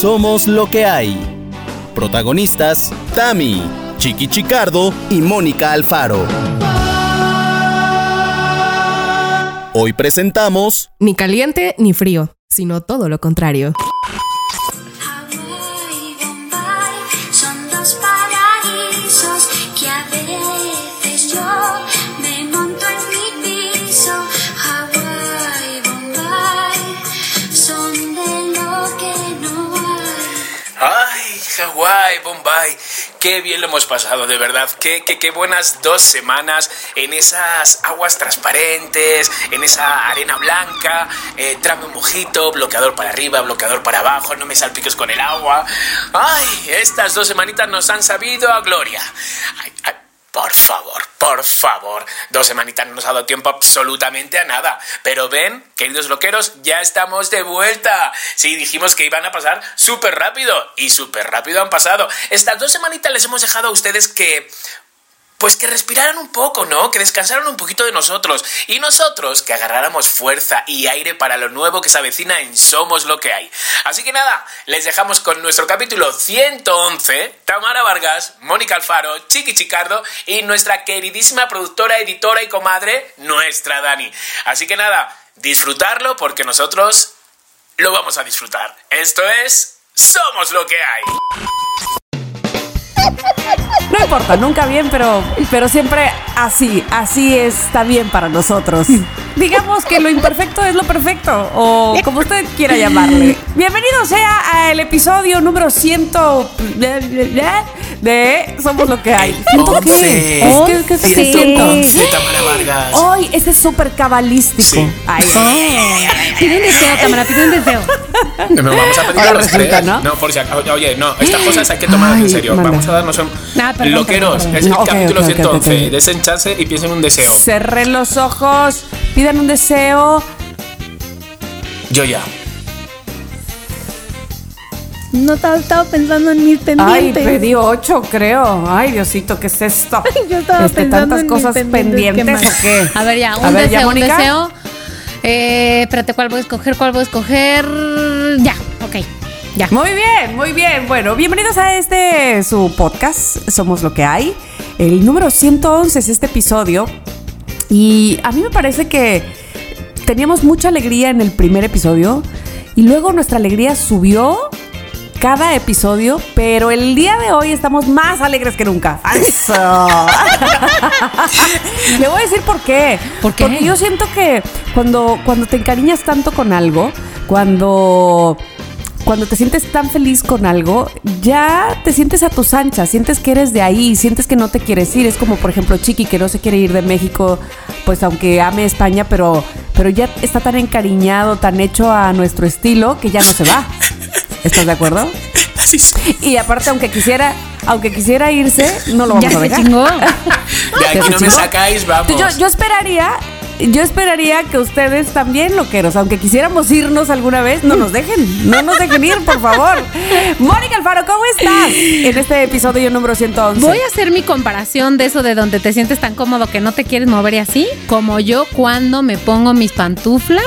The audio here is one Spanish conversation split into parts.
Somos lo que hay. Protagonistas, Tami, Chiqui Chicardo y Mónica Alfaro. Hoy presentamos Ni caliente ni frío, sino todo lo contrario. Ay, Hawái, Bombay, qué bien lo hemos pasado, de verdad. Qué, qué, qué buenas dos semanas en esas aguas transparentes, en esa arena blanca. Eh, tráeme un mojito, bloqueador para arriba, bloqueador para abajo, no me salpiques con el agua. Ay, estas dos semanitas nos han sabido a gloria. Ay, por favor, por favor. Dos semanitas no nos ha dado tiempo absolutamente a nada. Pero ven, queridos loqueros, ya estamos de vuelta. Sí, dijimos que iban a pasar súper rápido. Y súper rápido han pasado. Estas dos semanitas les hemos dejado a ustedes que... Pues que respiraran un poco, ¿no? Que descansaran un poquito de nosotros. Y nosotros que agarráramos fuerza y aire para lo nuevo que se avecina en Somos lo que hay. Así que nada, les dejamos con nuestro capítulo 111. Tamara Vargas, Mónica Alfaro, Chiqui Chicardo y nuestra queridísima productora, editora y comadre, nuestra Dani. Así que nada, disfrutarlo porque nosotros lo vamos a disfrutar. Esto es Somos lo que hay. No importa, nunca bien, pero, pero siempre así, así está bien para nosotros. Digamos que lo imperfecto es lo perfecto, o como usted quiera llamarle. Bienvenido sea al episodio número 100 de Somos lo que hay. Once. Es que- que- que- 111, Tamara Vargas. Hoy este es súper cabalístico. Sí. Ay, Pide un deseo, cámara, pide un deseo. No me vamos a pedir Ahora a los resulta, tres. ¿no? por si acaso. Oye, no, estas cosas hay que tomarlas en Ay, serio. manda. Vamos a darnos un. Ah, perdón, Loqueros, perdón, es el capítulo ok, ok, 111. ok, ok. Desen chance y piensen un deseo. Cerré los ojos, pidan un deseo. Yo ya. No estaba, estaba pensando en mis Ay, pendientes. pedí ocho, creo. Ay, Diosito, ¿qué es esto? Yo estaba Este, pensando ¿Tantas en mis cosas pendientes, pendientes ¿qué o qué? A ver, ya, un A ver, deseo, ¿ya, un deseo. Eh, espérate, ¿cuál voy a escoger? ¿Cuál voy a escoger? Ya, ok, ya. Muy bien, muy bien. Bueno, bienvenidos a este su podcast, Somos lo que hay. El número 111 es este episodio. Y a mí me parece que teníamos mucha alegría en el primer episodio. Y luego nuestra alegría subió cada episodio, pero el día de hoy estamos más alegres que nunca. ¡Eso! Le voy a decir por qué. ¿Por qué? Porque yo siento que cuando, cuando te encariñas tanto con algo, cuando cuando te sientes tan feliz con algo, ya te sientes a tus anchas, sientes que eres de ahí, sientes que no te quieres ir. Es como, por ejemplo, Chiqui, que no se quiere ir de México, pues aunque ame España, pero, pero ya está tan encariñado, tan hecho a nuestro estilo, que ya no se va. ¿Estás de acuerdo? Sí, sí. Y aparte, aunque quisiera, aunque quisiera irse, no lo vamos Ya a se dejar. chingó. De aquí ¿Se no me sacáis, vamos. Yo, yo esperaría, yo esperaría que ustedes también, loqueros, aunque quisiéramos irnos alguna vez, no nos dejen, no nos dejen ir, por favor. Mónica Alfaro, ¿cómo estás? En este episodio número 111. Voy a hacer mi comparación de eso de donde te sientes tan cómodo que no te quieres mover y así, como yo cuando me pongo mis pantuflas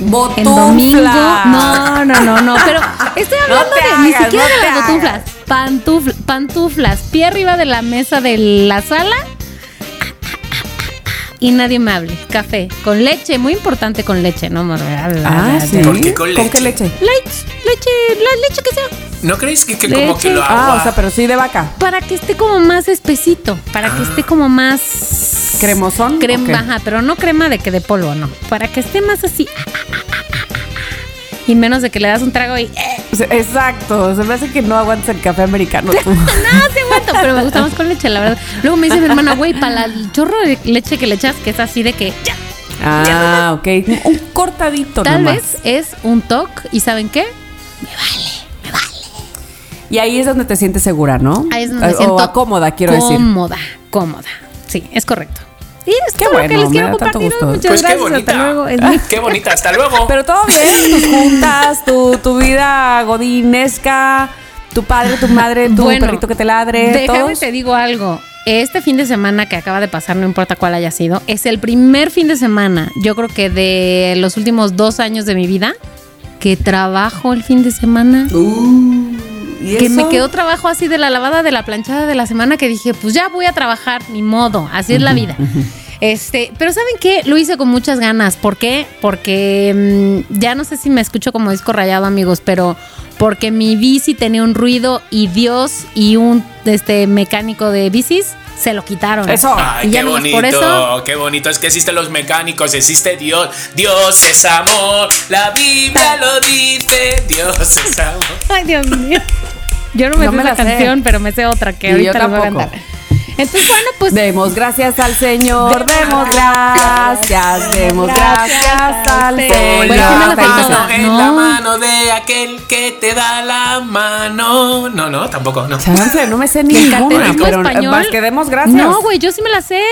en Botuflas. domingo. No, no, no, no, pero estoy hablando de ni siquiera no de las botuflas. Pantufl- pantuflas, pie arriba de la mesa de la sala. Y nadie me hable. Café con leche, muy importante con leche, ¿no? Ah, sí. ¿Por qué con qué leche? leche? Leche, leche, la leche que sea. ¿No creéis que, que como que Leche. lo Ah, agua... o sea, pero sí de vaca. Para que esté como más espesito, para que esté como más ¿Cremosón? crema, ajá, pero no crema de que de polvo, no. Para que esté más así. Y menos de que le das un trago y eh, Exacto, se me hace que no aguantas el café americano tú. no se aguanta, pero me gusta más con leche, la verdad. Luego me dice mi hermana, güey, para el chorro de leche que le echas, que es así de que ya. Ah, ok. Un cortadito Tal nomás. vez es un toque y ¿saben qué? Y ahí es donde te sientes segura, ¿no? Ahí es donde me o siento cómoda, quiero decir. Cómoda, cómoda. Sí, es correcto. Y es Qué todo lo bueno, que les quiero compartir. Muchas Pues qué gracias. bonita. Hasta luego. Qué bonita, hasta luego. Pero todo bien, tus juntas, tu, tu vida godinesca, tu padre, tu madre, tu Bueno, perrito que te ladre, Déjame todos. te digo algo. Este fin de semana que acaba de pasar, no importa cuál haya sido, es el primer fin de semana, yo creo que de los últimos dos años de mi vida, que trabajo el fin de semana. Uh. ¿Y que eso? me quedó trabajo así de la lavada de la planchada de la semana que dije, pues ya voy a trabajar, ni modo, así es la vida. Este, pero ¿saben qué? Lo hice con muchas ganas. ¿Por qué? Porque mm, ya no sé si me escucho como disco rayado, amigos, pero porque mi bici tenía un ruido y Dios y un este mecánico de bicis se lo quitaron. Eso. Ay, Y ya qué bonito, por eso- qué bonito. Es que existen los mecánicos, existe Dios. Dios es amor, la Biblia lo dice. Dios es amor. Ay, Dios mío. Yo no me No sé me esa la sé. canción, pero me sé otra que Y ahorita les voy a cantar. Entonces, bueno, pues Demos gracias al Señor, demos gracias, demos gracias al Bueno, Señor. la sé mano en No. la mano de aquel que te da la mano. No, no, tampoco, no. Chance, no me sé el ninguna, pero español. más que demos gracias. No, güey, yo sí me la sé.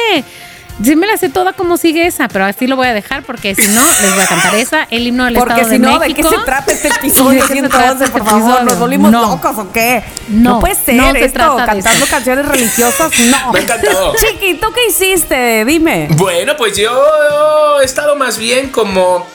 Sí me la sé toda como sigue esa, pero así lo voy a dejar porque si no, les voy a cantar esa, el himno del Porque Estado si de no, ¿de México. qué se trata este ¿De episodio qué se trata 111, este por favor? episodio? ¿Nos volvimos No. locos o qué? No, puede ser no se esto, trata de cantando eso. canciones religiosas, no. Me ha encantado. Chiqui, ¿tú qué hiciste? Dime. Bueno, pues yo he estado más bien como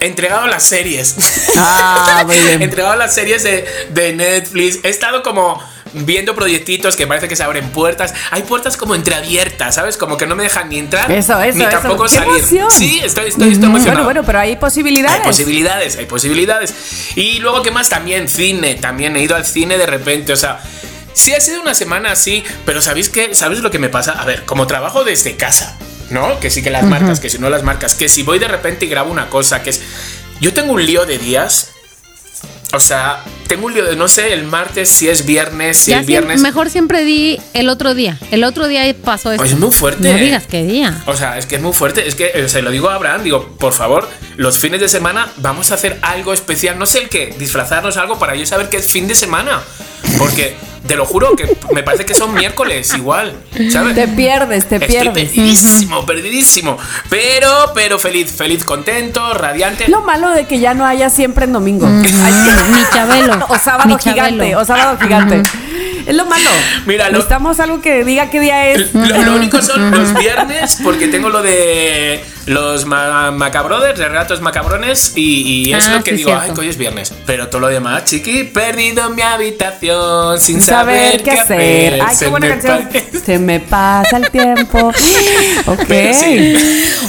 entregado a las series. Ah, muy bien. entregado a las series de, de Netflix. He estado como viendo proyectitos que parece que se abren puertas. Hay puertas como entreabiertas, ¿sabes? Como que no me dejan ni entrar Eso, eso, ni eso. tampoco ¡Qué salir. emoción! Sí, estoy, estoy, estoy emocionado. Bueno, bueno, pero hay posibilidades. Hay posibilidades, hay posibilidades. Y luego, ¿qué más? También cine, también he ido al cine de repente, o sea... Sí ha sido una semana así, pero ¿sabéis qué? ¿Sabes lo que me pasa? A ver, como trabajo desde casa, ¿no? Que sí que las marcas, que si no las marcas, que si voy de repente y grabo una cosa, que es... Yo tengo un lío de días, o sea, tengo un lío de, no sé, el martes, si es viernes, si Ya siem- viernes... mejor siempre di el otro día. El otro día pasó esto. Es muy fuerte. No digas qué día. O sea, es que es muy fuerte. Es que se lo digo a Abraham, digo, por favor, los fines de semana vamos a hacer algo especial. No sé el qué, disfrazarnos algo para yo saber que es fin de semana. Porque te lo juro que me parece que son miércoles igual, ¿sabes? Te pierdes, te Estoy pierdes. perdidísimo, perdidísimo. Pero, pero feliz, feliz, contento, radiante. Lo malo de que ya no haya siempre en domingo. Mm, Ay, Ni Chabelo. O sábado gigante, o sábado gigante. Es lo malo. Mira, lo- Necesitamos algo que diga qué día es. Lo, lo único son los viernes, porque tengo lo de los ma macabrothers, de relatos macabrones, y, y es Ah, lo que sí, digo, cierto. ay, que hoy es viernes. Pero todo lo demás, chiqui, perdido en mi habitación, sin saber qué hacer. Ay, qué buena me canción. Se me pasa el tiempo. Ok. Sí.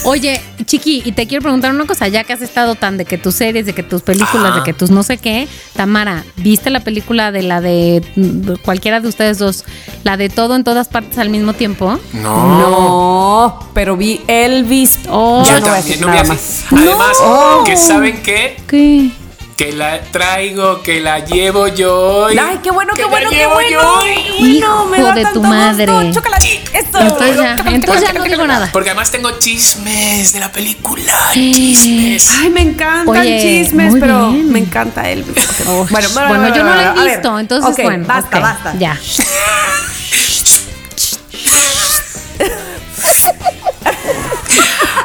Oye, Chiqui, y te quiero preguntar una cosa, ya que has estado tan de que tus series, de que tus películas, de que tus no sé qué, Tamara, ¿viste la película de la de mm, cualquiera de ustedes dos, la de todo en todas partes al mismo tiempo? No. No, pero vi Elvis. Oh, ya Yo no voy a también, decir no voy nada a más. decir- Además, No. que saben qué, ¿Qué? Que la traigo, que la llevo yo hoy. Ay, qué bueno, que qué la bueno, qué llevo bueno. yo hoy. Bueno, me Hijo da de tu tanto madre. Entonces ya, entonces ya no digo nada. Porque además tengo chismes de la película. Chismes. Ay, me encantan Oye, chismes, muy pero bien. me encanta Elvis. Oh, bueno, bueno, yo no a he ver. visto, entonces bueno. Basta, basta. Ya.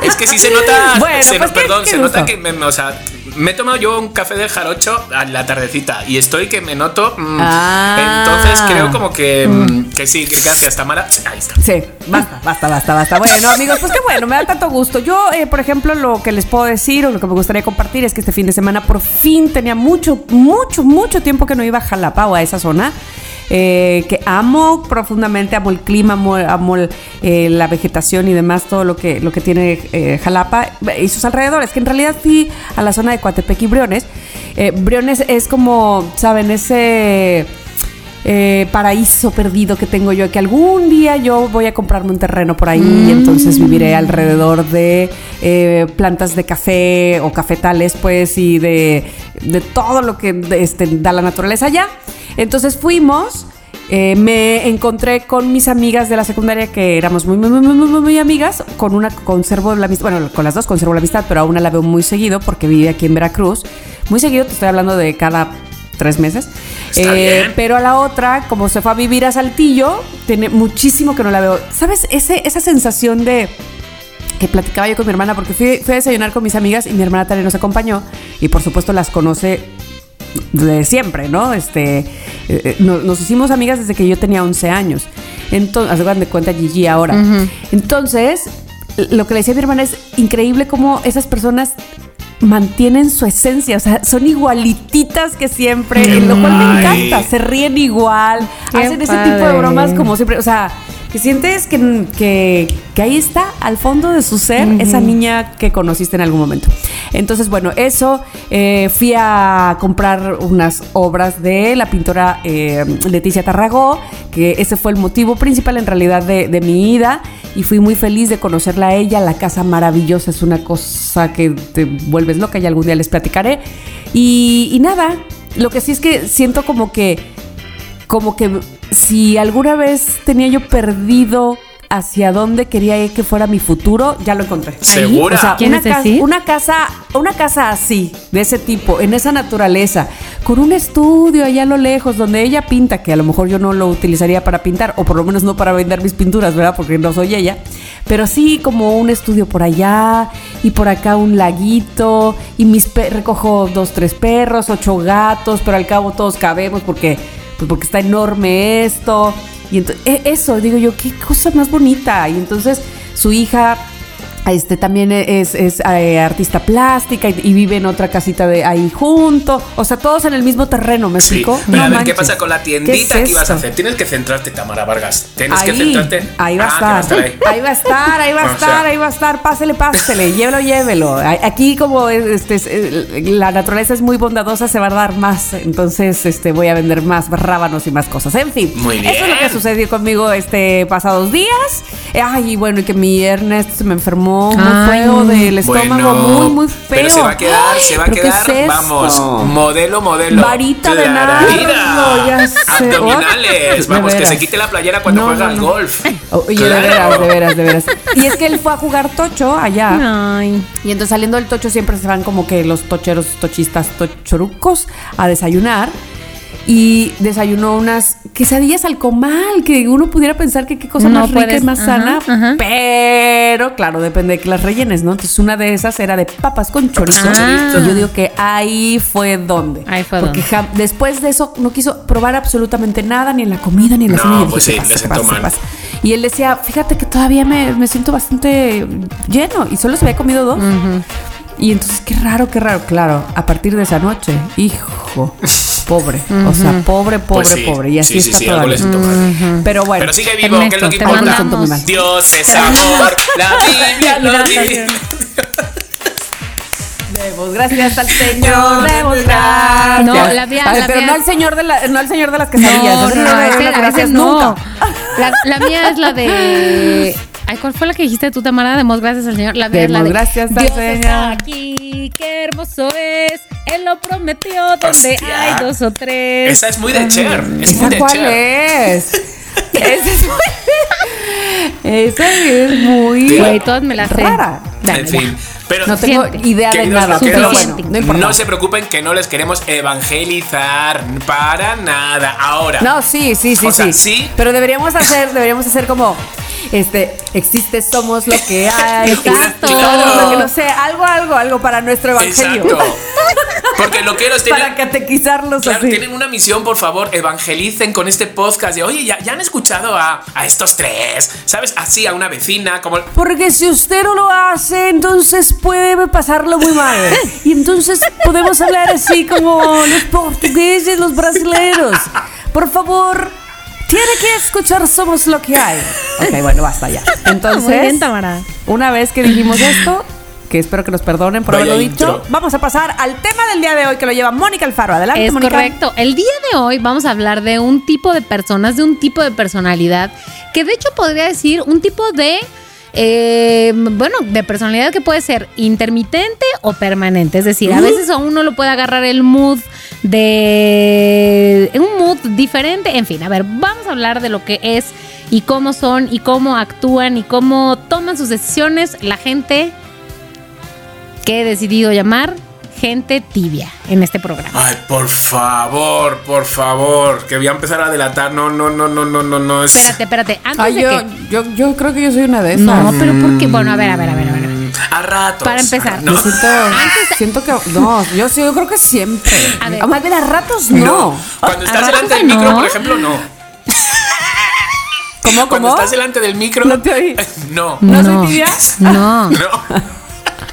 Es que sí se nota. Bueno, se- pues, ¿qué- perdón, qué se nota que me, o sea, me he tomado yo un café del jarocho a la tardecita y estoy que me noto. mm, Ah. Entonces creo como que, mm, que sí, que gracias, Tamara. Ahí está. Sí, basta, basta, basta, basta. Bueno, amigos, pues qué bueno, me da tanto gusto. Yo, eh, por ejemplo, lo que les puedo decir o lo que me gustaría compartir es que este fin de semana por fin tenía mucho, mucho, mucho tiempo que no iba a Jalapa o a esa zona. Eh, que amo profundamente, amo el clima, amo, amo el, eh, la vegetación y demás, todo lo que, lo que tiene eh, Jalapa y sus alrededores, que en realidad fui a la zona de Coatepec y Briones. Eh, Briones es como, ¿saben? Ese eh, paraíso perdido que tengo yo, que algún día yo voy a comprarme un terreno por ahí y entonces viviré alrededor de eh, plantas de café o cafetales, pues, y de, de todo lo que este, da la naturaleza allá. Entonces fuimos. eh, me encontré con mis amigas de la secundaria que éramos muy, muy, muy, muy, muy, amigas. Con una conservo la amistad, bueno, con las dos conservo la amistad, pero a una la veo muy seguido porque vive aquí en Veracruz. Muy seguido, te estoy hablando de cada tres meses. Eh, pero a la otra, como se fue a vivir a Saltillo, tiene muchísimo que no la veo. ¿Sabes? Ese, esa sensación de que platicaba yo con mi hermana, porque fui, fui a desayunar con mis amigas y mi hermana también nos acompañó. Y por supuesto las conoce de siempre, ¿no? Este, eh, eh, no- nos, hicimos amigas desde que yo tenía 11 años. Entonces, hagan de cuenta Gigi ahora. Entonces, lo que le decía a mi hermana es increíble cómo esas personas mantienen su esencia, o sea, son igualititas que siempre, lo cual me encanta, se ríen igual, Qué hacen ese tipo de bromas como siempre, o sea, que sientes que, que, que ahí está, al fondo de su ser, esa niña que conociste en algún momento. Entonces, bueno, eso, eh, fui a comprar unas obras de la pintora eh, Leticia Tarragó, que ese fue el motivo principal en realidad de, de mi ida, y fui muy feliz de conocerla a ella, la casa maravillosa, es una cosa que te vuelves loca y algún día les platicaré. Y, y nada, lo que sí es que siento como que como que si alguna vez tenía yo perdido hacia dónde quería que fuera mi futuro, ya lo encontré. ¿Segura? O sea, ¿Quieres una, casa, decir? una casa, una casa así, de ese tipo, en esa naturaleza, con un estudio allá a lo lejos, donde ella pinta, que a lo mejor yo no lo utilizaría para pintar, o por lo menos no para vender mis pinturas, ¿verdad? Porque no soy ella. Pero sí como un estudio por allá, y por acá un laguito, y mis recojo dos, tres perros, ocho gatos, pero al cabo todos cabemos porque pues porque está enorme esto. Y e- eso, digo yo, qué cosa más bonita. Y entonces su hija este también es, es, eh, artista plástica y, y vive en otra casita de ahí junto. O sea, todos en el mismo terreno, ¿me Sí, explico? pero No a ver, ¿qué pasa con la ¿Qué tiendita es que ibas a hacer? Tienes que centrarte, Tamara Vargas. Tienes que centrarte. ahí va Ah, a estar. ahí. Ahí va a estar, ahí va a O sea. estar, ahí va a estar. Pásele, pásele, llévelo, llévelo. Aquí como este, es- eh, la naturaleza es muy bondadosa, se va a dar más. Entonces este, voy a vender más rábanos y más cosas. En fin, Muy eso es lo bien. que sucedió conmigo este pasados días. Ay, bueno, y que mi Ernest se me enfermó muy Ay. feo del estómago, Bueno, muy, muy feo. Pero se va a quedar, se va a ¿Pero qué quedar, es vamos, modelo, modelo. Varita de nardo, ya sé. Abdominales, vamos, que se quite la playera cuando No, juega no, al no. golf. Oye, Claro. de veras, de veras, de veras. Y es que él fue a jugar tocho allá. Ay. Y entonces saliendo del tocho siempre se van como que los tocheros, tochistas, tochorucos a desayunar. Y desayunó unas quesadillas al comal, que uno pudiera pensar que qué cosa No más rica y más ajá, sana. ajá. Pero, claro, depende de que las rellenes, ¿no? Entonces una de esas era de papas con chorizo. Ah. Y yo digo que ahí fue donde. Ahí fue Porque donde. después de eso no quiso probar absolutamente nada, ni en la comida, ni en la No, cena. Y yo pues dije, sí, "¿Qué le pasa, pasa, mal". qué pasa?". Y él decía, fíjate que todavía me, me siento bastante lleno. Y solo se había comido dos. Y entonces, qué raro, qué raro. Claro, a partir de esa noche, hijo, pobre. O sea, pobre, pobre, Pues sí, pobre. Y así sí, sí, está sí, mal. Pero bueno. Pero sigue vivo, que es lo que Ernesto, te importa. mandamos. Dios Dios es amor, la Biblia lo dice. Demos gracias al Señor, demos gracias. No, la pero mía- no al Señor de la, no al Señor de las quesadillas. No, no, no no. nunca. La, la mía es la de. Ay, ¿cuál fue la que dijiste tú, Tamara? Demos gracias al Señor. La es la Demos de. gracias al Dios Señor. está aquí, qué hermoso es. Él lo prometió donde Hostia. hay dos o tres. Esa es muy de Cher. Es muy ¿Esa de cuál Cher. es? Esa es muy... Esa es muy... Güey, todas me las sé. Rara. En fin. Pero No tengo idea de Queridos nada, pero bueno, no importa. no se preocupen que no les queremos evangelizar para nada. Ahora, No, sí, sí, sí, O sea, sí. sí. Pero deberíamos hacer, deberíamos hacer como, este, existe, somos lo que hay. Exacto. Lo que no sé, algo, algo, algo para nuestro evangelio. exacto. Porque loqueros tienen, para catequizarlos claro, así. tienen una misión, por favor, evangelicen con este podcast de, oye, ya, ya han escuchado a, a estos tres, ¿sabes? Así, a una vecina, como... Porque si usted no lo hace, entonces puede pasarlo muy mal. Y entonces podemos hablar así como los portugueses, los brasileños. Por favor, tiene que escuchar Somos lo que hay. Ok, bueno, basta ya. Entonces, Muy bien, Tamara. una vez que dijimos esto, que espero que nos perdonen por Vaya haberlo intro. dicho, vamos a pasar al tema del día de hoy que lo lleva Mónica Alfaro. Adelante, Es Mónica. correcto. El día de hoy vamos a hablar de un tipo de personas, de un tipo de personalidad, que de hecho podría decir un tipo de, eh, bueno, de personalidad que puede ser intermitente o permanente. Es decir, a veces a uno lo puede agarrar el mood de un mood diferente. En fin, a ver, vamos a hablar de lo que es y cómo son y cómo actúan y cómo toman sus decisiones la gente que he decidido llamar gente tibia en este programa. Ay, por favor, por favor, que voy a empezar a delatar. No, no, no, no, no, no, no. Es... Espérate, espérate. Antes Ay, de yo, que. yo, yo creo que yo soy una de esas. No, pero ¿por qué? Bueno, a ver, a ver, a ver, a ver. A ratos. Para empezar. No. Siento, siento que. No, yo sí, yo creo que siempre. A ver. O más bien a ratos no. No. Cuando estás ¿A delante del micro, por ejemplo, no. ¿Cómo, Cuando cómo? estás delante del micro. No te oí. No. ¿No, No. soy tibia? No.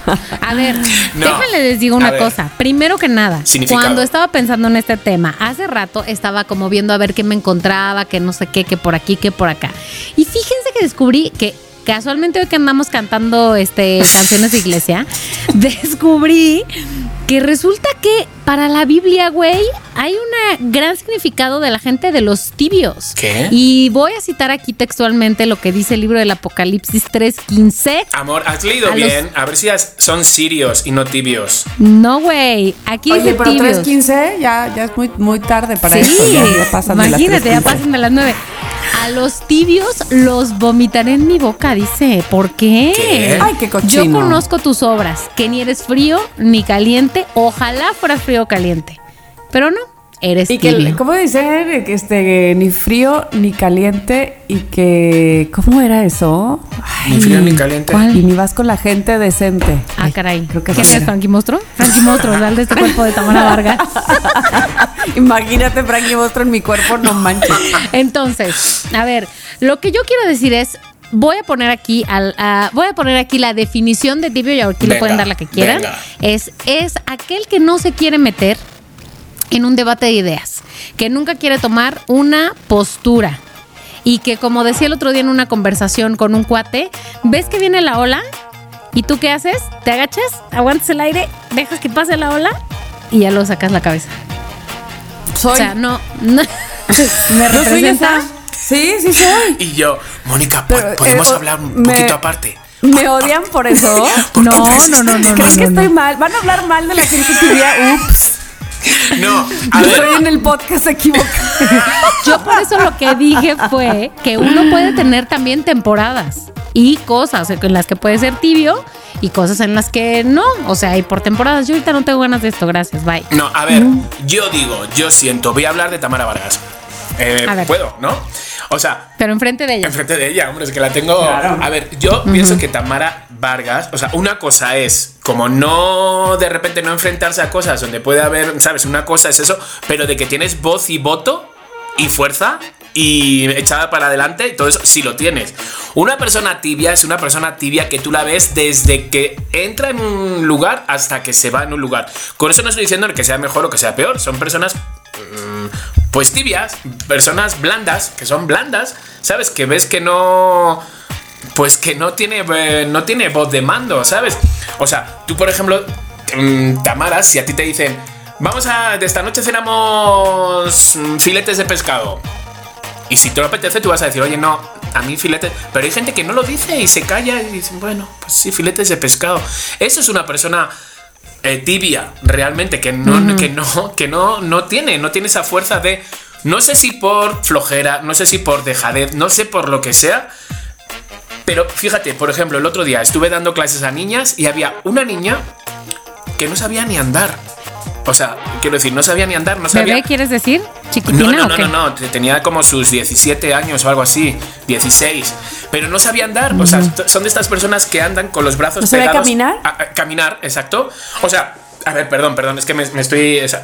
No. A ver, No. déjenle les digo una cosa. Primero que nada, cuando estaba pensando en este tema, hace rato estaba como viendo a ver qué me encontraba, que no sé qué, que por aquí, que por acá. Y fíjense que descubrí que casualmente hoy que andamos cantando este canciones de iglesia, descubrí que resulta que para la Biblia, güey, hay un gran significado de la gente de los tibios. ¿Qué? Y voy a citar aquí textualmente lo que dice el libro del Apocalipsis 3:15. Amor, has leído A los- bien. A ver si has- son sirios y no tibios. No, güey. Aquí Oye, dice pero tibios. 3.15 ya, ya es muy, muy tarde para sí, eso. Ya, ya pasan de las imagínate, ya 3:15. pasan de las nueve. A los tibios los vomitaré en mi boca, dice. ¿Por qué? ¿Qué? Ay, qué cochino. Yo conozco tus obras, que ni eres frío ni caliente. Ojalá fueras frío o caliente. Pero no, eres Y que, tibio. ¿cómo dicen? Que este, ni frío ni caliente y que, ¿cómo era eso? Ni frío ni caliente. ¿Cuál? Y ni vas con la gente decente. Ah, caray. creo que ¿Quién es. Frankie Mostro? Frankie Mostro, real de este cuerpo de Tamara Vargas. Imagínate Frankie Mostro en mi cuerpo, no manches. Entonces, a ver, lo que yo quiero decir es, voy a poner aquí al, voy a poner aquí la definición de tibio y aquí le pueden dar la que quieran. venga. Es es aquel que no se quiere meter en un debate de ideas, que nunca quiere tomar una postura y que como decía el otro día en una conversación con un cuate, ves que viene la ola y tú qué haces? Te agachas, aguantas el aire, dejas que pase la ola y ya lo sacas la cabeza. Soy. O sea, no, no me ¿Yo soy representa. Sí, sí soy. Y yo, Mónica, Pero, podemos eh, hablar un me- poquito aparte. ¿Me odian por eso? ¿Por qué No, no, no, no, ¿Creen no, que no. estoy mal? ¿Van a hablar mal de la gente tibia? Ups. No, a Yo ver. estoy en el podcast equivocado. Yo por eso lo que dije fue que uno puede tener también temporadas y cosas en las que puede ser tibio y cosas en las que no. O sea, y por temporadas. Yo ahorita no tengo ganas de esto. Gracias. Bye. No, a ver, yo digo, yo siento, voy a hablar de Tamara Vargas. Eh. Puedo, ¿no? O sea, Pero enfrente de ella. enfrente de ella, hombre, es que la tengo. Claro. A ver, yo pienso que Tamara Vargas, o sea, una cosa es como no de repente no enfrentarse a cosas donde puede haber, ¿sabes? Una cosa es eso, pero de que tienes voz y voto y fuerza y echada para adelante, y todo eso sí lo tienes. Una persona tibia es una persona tibia que tú la ves desde que entra en un lugar hasta que se va en un lugar. Con eso no estoy diciendo que sea mejor o que sea peor, son personas pues tibias, personas blandas, que son blandas, ¿sabes? Que ves que no pues que no tiene eh, no tiene voz de mando, ¿sabes? O sea, tú por ejemplo, mm, Tamara, si a ti te dicen, "Vamos a de esta noche cenamos mm, filetes de pescado." Y si te lo apetece, tú vas a decir, "Oye, no, a mí filetes." Pero hay gente que no lo dice y se calla y dicen, "Bueno, pues sí, filetes de pescado." Eso es una persona eh, tibia, realmente, que no, que no, que no, no tiene, no tiene esa fuerza de. No sé si por flojera, no sé si por dejadez, no sé por lo que sea. Pero fíjate, por ejemplo, el otro día estuve dando clases a niñas y había una niña que no sabía ni andar. O sea, quiero decir, no sabía ni andar, no sabía. ¿Bebé quieres decir? ¿Chiquitina No, no, o no, qué? no, no, te- tenía como sus 17 años o algo así, 16, pero no sabía andar, o sea, son de estas personas que andan con los brazos ¿No sabía pegados. caminar? a- a- caminar, exacto. O sea, a ver, perdón, perdón, es que me, me estoy, es-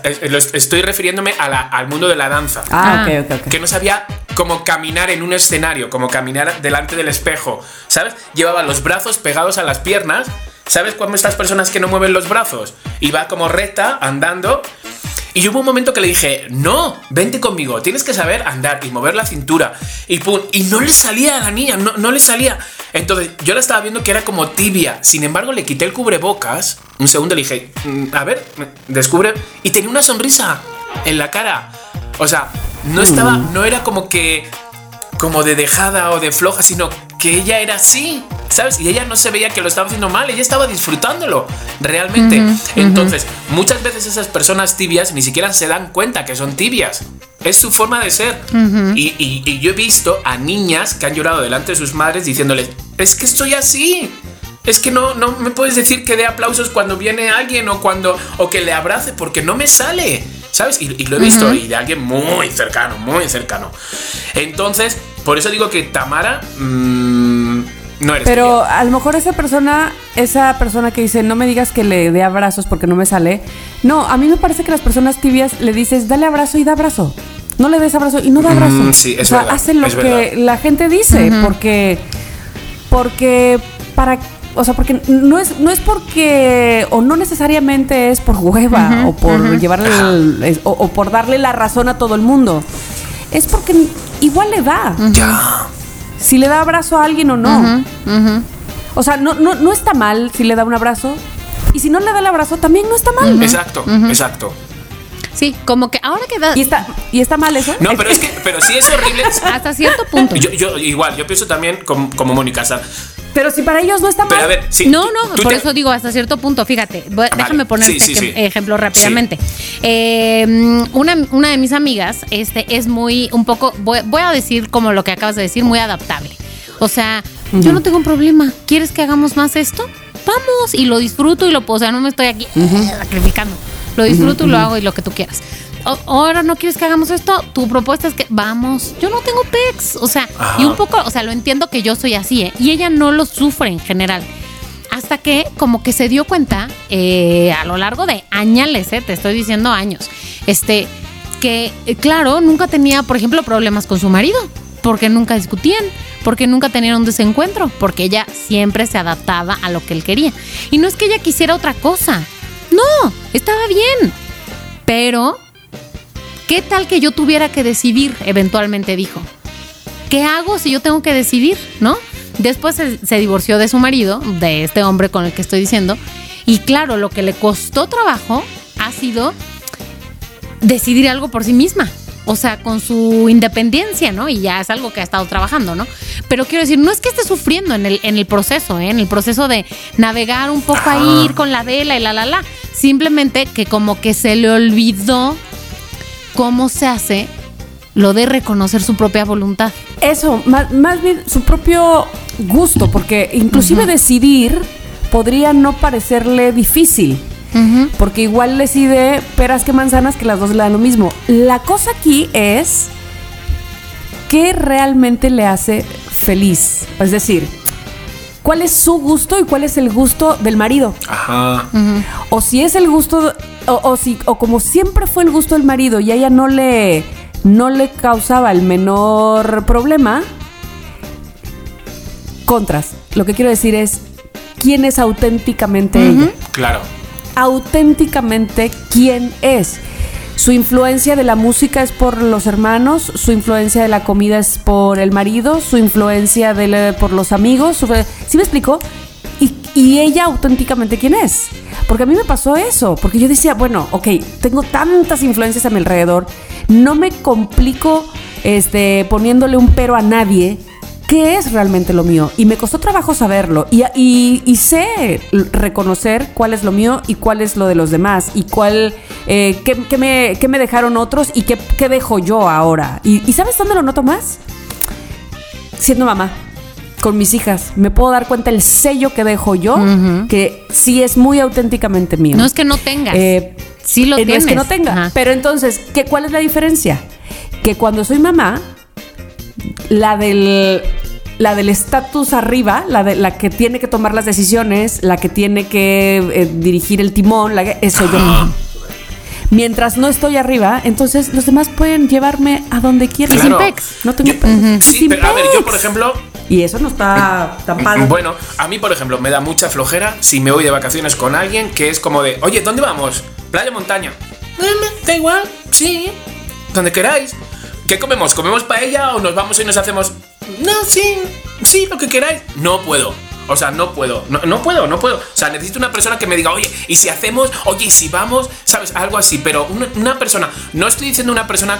estoy refiriéndome a la- al mundo de la danza. Ah, ok, ok, ok. Que no sabía cómo caminar en un escenario, cómo caminar delante del espejo, ¿sabes? Llevaba los brazos pegados a las piernas. ¿Sabes cómo estas personas que no mueven los brazos? Y va como recta, andando. Y hubo un momento que le dije, no, vente conmigo, tienes que saber andar y mover la cintura. Y pum, y no le salía a la niña, no, no le salía. Entonces yo la estaba viendo que era como tibia. Sin embargo, le quité el cubrebocas. Un segundo le dije, "Mm, a ver, descubre. Y tenía una sonrisa en la cara. O sea, no estaba, no era como que como de dejada o de floja, sino que ella era así, ¿sabes? Y ella no se veía que lo estaba haciendo mal, ella estaba disfrutándolo realmente. Entonces, muchas veces esas personas tibias ni siquiera se dan cuenta que son tibias. Es su forma de ser. y, y- y yo he visto a niñas que han llorado delante de sus madres diciéndoles, es que estoy así. Es que no, no me puedes decir que dé aplausos cuando viene alguien o cuando o que le abrace porque no me sale, ¿sabes? Y, y lo he visto y de alguien muy cercano, muy cercano. Entonces, por eso digo que Tamara mm, no eres Pero a lo mejor esa persona, esa persona que dice, no me digas que le dé abrazos porque no me sale. No, a mí me parece que las personas tibias le dices, dale abrazo y da abrazo. No le des abrazo y no da abrazo. Mm, sí, es o sea, verdad, hace lo es que verdad. la gente dice, porque, porque para, o sea, porque no es, no es porque, o no necesariamente es por hueva, o por llevarle, el- es- o, o por darle la razón a todo el mundo. Es porque igual le da. Ya. Si le da abrazo a alguien o no. O sea, no, no, no está mal si le da un abrazo. Y si no le da el abrazo, también no está mal. Exacto, exacto. Sí, como que ahora que da, ¿Y, está, ¿Y está mal eso? No, pero es que, pero sí es horrible. hasta cierto punto. Yo, yo igual, yo pienso también como, como Mónica. o sea, Pero si para ellos no está mal. Pero a ver, sí, no, no, por te- eso digo hasta cierto punto. Fíjate, voy- Vale, déjame poner sí, este sí, ejem- sí. ejemplo rápidamente. Eh, una, una de mis amigas este, es muy, un poco, voy, voy a decir como lo que acabas de decir, muy adaptable. O sea, yo no tengo un problema. ¿Quieres que hagamos más esto? Vamos, y lo disfruto y lo puedo. O sea, no me estoy aquí eh, sacrificando. Lo disfruto y lo hago y lo que tú quieras. Ahora no quieres que hagamos esto, tu propuesta es que vamos, yo no tengo pecs, o sea, y un poco, o sea, lo entiendo que yo soy así, ¿eh? y ella no lo sufre en general. Hasta que como que se dio cuenta eh, a lo largo de añales, ¿eh? te estoy diciendo años, este, que eh, claro, nunca tenía, por ejemplo, problemas con su marido, porque nunca discutían, porque nunca tenían un desencuentro, porque ella siempre se adaptaba a lo que él quería. Y no es que ella quisiera otra cosa, no, estaba bien, pero ¿qué tal que yo tuviera que decidir? Eventualmente dijo. ¿Qué hago si yo tengo que decidir? ¿No? Después se, se divorció de su marido, de este hombre con el que estoy diciendo. Y claro, lo que le costó trabajo ha sido decidir algo por sí misma. O sea, con su independencia, ¿no? Y ya es algo que ha estado trabajando, ¿no? Pero quiero decir, no es que esté sufriendo en el, en el proceso, ¿eh? En el proceso de navegar un poco ahí, ir con la vela y la, la, la. Simplemente que como que se le olvidó cómo se hace lo de reconocer su propia voluntad. Eso, más, más bien su propio gusto, porque inclusive decidir podría no parecerle difícil. Porque igual decide peras que manzanas que las dos le dan lo mismo. La cosa aquí es qué realmente le hace feliz. Es decir, cuál es su gusto y cuál es el gusto del marido. Ajá. O si es el gusto, o, o si, o como siempre fue el gusto del marido y a ella no le, no le causaba el menor problema. Contras. Lo que quiero decir es quién es auténticamente ella. Claro. Auténticamente quién es. Su influencia de la música es por los hermanos, su influencia de la comida es por el marido, su influencia de por los amigos. su- ¿Sí me explico? Y, y ella auténticamente quién es. Porque a mí me pasó eso, porque yo decía, bueno, ok, tengo tantas influencias a mi alrededor, no me complico este, poniéndole un pero a nadie. ¿Qué es realmente lo mío? Y me costó trabajo saberlo. Y, y- y sé reconocer cuál es lo mío y cuál es lo de los demás. Y cuál, eh, qué, qué me, qué me dejaron otros y qué, qué dejo yo ahora. Y, y ¿sabes dónde lo noto más? Siendo mamá. Con mis hijas. Me puedo dar cuenta el sello que dejo yo, que sí es muy auténticamente mío. No es que no tengas. Eh, sí lo eh, no tienes. es que no tenga. Ajá. Pero entonces, ¿qué, ¿cuál es la diferencia? Que cuando soy mamá, la del la del estatus arriba, la de la que tiene que tomar las decisiones, la que tiene que eh, dirigir el timón, la que, eso yo. Mientras no estoy arriba, entonces los demás pueden llevarme a donde quieran. Claro. sin pecs. No tengo Yo- Sí, sin pero a ver, yo por ejemplo, Y eso no está tan padre. Bueno, a mí, por ejemplo, me da mucha flojera si me voy de vacaciones con alguien que es como de, oye, ¿dónde vamos? ¿Playa o montaña? "Eh, me- da igual, sí, donde queráis. ¿Qué comemos? ¿Comemos paella o nos vamos y nos hacemos? No, sí, sí, lo que queráis. No puedo. O sea, no puedo, no, no puedo, no puedo. O sea, necesito una persona que me diga, oye, ¿y si hacemos? Oye, ¿y si vamos? ¿Sabes? Algo así. Pero una, una persona, no estoy diciendo una persona,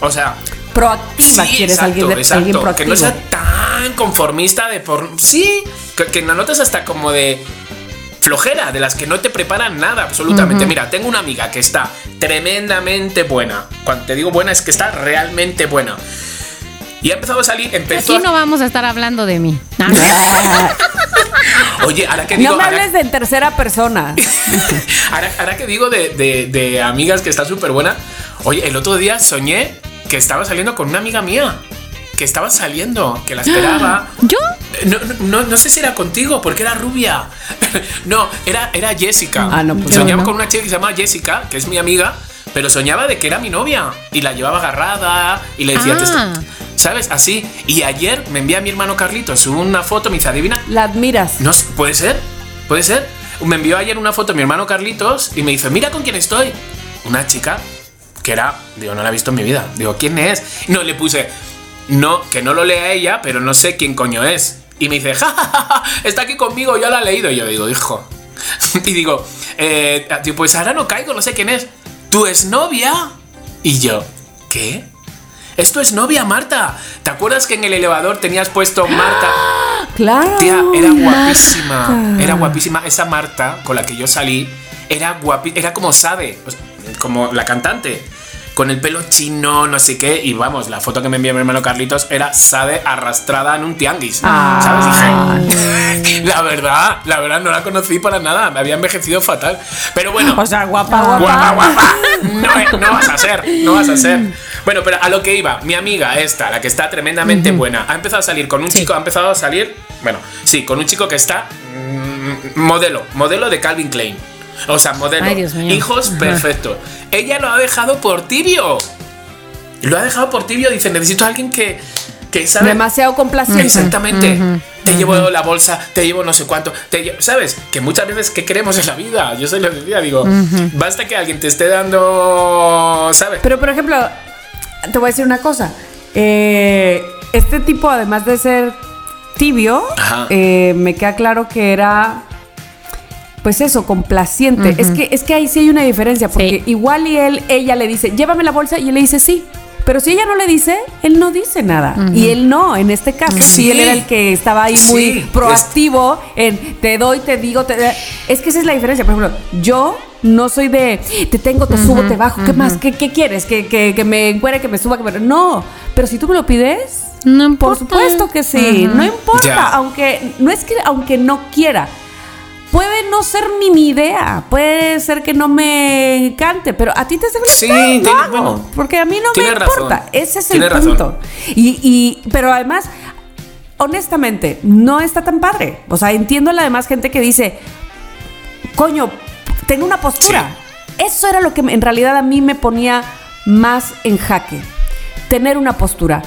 o sea, Proactiva, Sí, quieres exacto, alguien, de, exacto, alguien Que no sea tan conformista de por. Sí, que, que no notes hasta como de flojera, de las que no te preparan nada, absolutamente. Mira, tengo una amiga que está tremendamente buena. Cuando te digo buena, es que está realmente buena. Y ha empezado a salir, empezó Aquí a- no vamos a estar hablando de mí. Oye, ahora que digo. No me ahora- hables de en tercera persona. ahora, ahora que digo de, de- de amigas que está súper buena. Oye, el otro día soñé que estaba saliendo con una amiga mía. Que estaba saliendo, que la esperaba. ¿Yo? No, no, no, no sé si era contigo, porque era rubia. no, era, era Jessica. Ah, no, pues Soñaba no. con una chica que se llama Jessica, que es mi amiga, pero soñaba de que era mi novia. Y la llevaba agarrada y le decía, "Te Ah. estoy-". ¿Sabes? Así. Y ayer me envía mi hermano Carlitos una foto, me dice, adivina. La admiras. No, puede ser, puede ser. Me envió ayer una foto mi hermano Carlitos y me dice, mira con quién estoy. Una chica que era, digo, no la he visto en mi vida. Digo, ¿quién es? No, le puse, no, que no lo lea ella, pero no sé quién coño es. Y me dice, ja, ja, ja, ja, está aquí conmigo, ya la ha leído. Y yo digo, hijo. Y digo, eh, pues ahora no caigo, no sé quién es. ¿Tu exnovia? Y yo, ¿qué? Es tu exnovia, Marta. ¿Te acuerdas que en el elevador tenías puesto Marta? Claro. Tía, era guapísima. Marta. Era guapísima. Esa Marta con la que yo salí era guapísima. Era como sea, como la cantante. Con el pelo chino, no sé qué. Y vamos, la foto que me envió mi hermano Carlitos era Sade arrastrada en un tianguis. ¿Sabes? Dije, la verdad, la verdad no la conocí para nada. Me había envejecido fatal. Pero bueno. O sea, guapa, guapa. Guapa, guapa. No, no vas a ser, no vas a ser. Bueno, pero a lo que iba, mi amiga esta, la que está tremendamente buena, ha empezado a salir con un chico, ha empezado a salir, bueno, sí, con un chico que está mm, modelo, modelo de Calvin Klein. O sea, modelo. Ay. Hijos, Ajá. perfecto. Ella lo ha dejado por tibio. Lo ha dejado por tibio. Dice, necesito a alguien que, que sabe. Demasiado complaciente. Exactamente. Te llevo la bolsa, te llevo no sé cuánto. Te lle- ¿Sabes? Que muchas veces, ¿qué queremos en la vida? Yo soy lo decía, digo, basta que alguien te esté dando. ¿Sabes? Pero, por ejemplo, te voy a decir una cosa. Eh, este tipo, además de ser tibio, eh, me queda claro que era. Pues eso, complaciente. Es que es que ahí sí hay una diferencia, porque Sí. igual y él, ella le dice, llévame la bolsa, y él le dice sí. Pero si ella no le dice, él no dice nada. Y él no, en este caso, sí. Él era el que estaba ahí Sí, muy proactivo en te doy, te digo, te... Es que esa es la diferencia. Por ejemplo, yo no soy de te tengo, te subo, te bajo, ¿qué más? ¿Qué, qué quieres? ¿Que, que, que me encuere, que me suba, que me... No, pero si tú me lo pides, No por importa. supuesto que sí, no importa, aunque no es que aunque no quiera. Puede no ser ni mi idea, puede ser que no me encante, pero a ti te feliz, Sí, tiene- bueno, porque a mí no me razón. importa. Ese es el punto. Y, y- pero además, honestamente, no está tan padre. O sea, entiendo a la demás gente que dice, coño, tengo una postura. Eso era lo que en realidad a mí me ponía más en jaque. Tener una postura.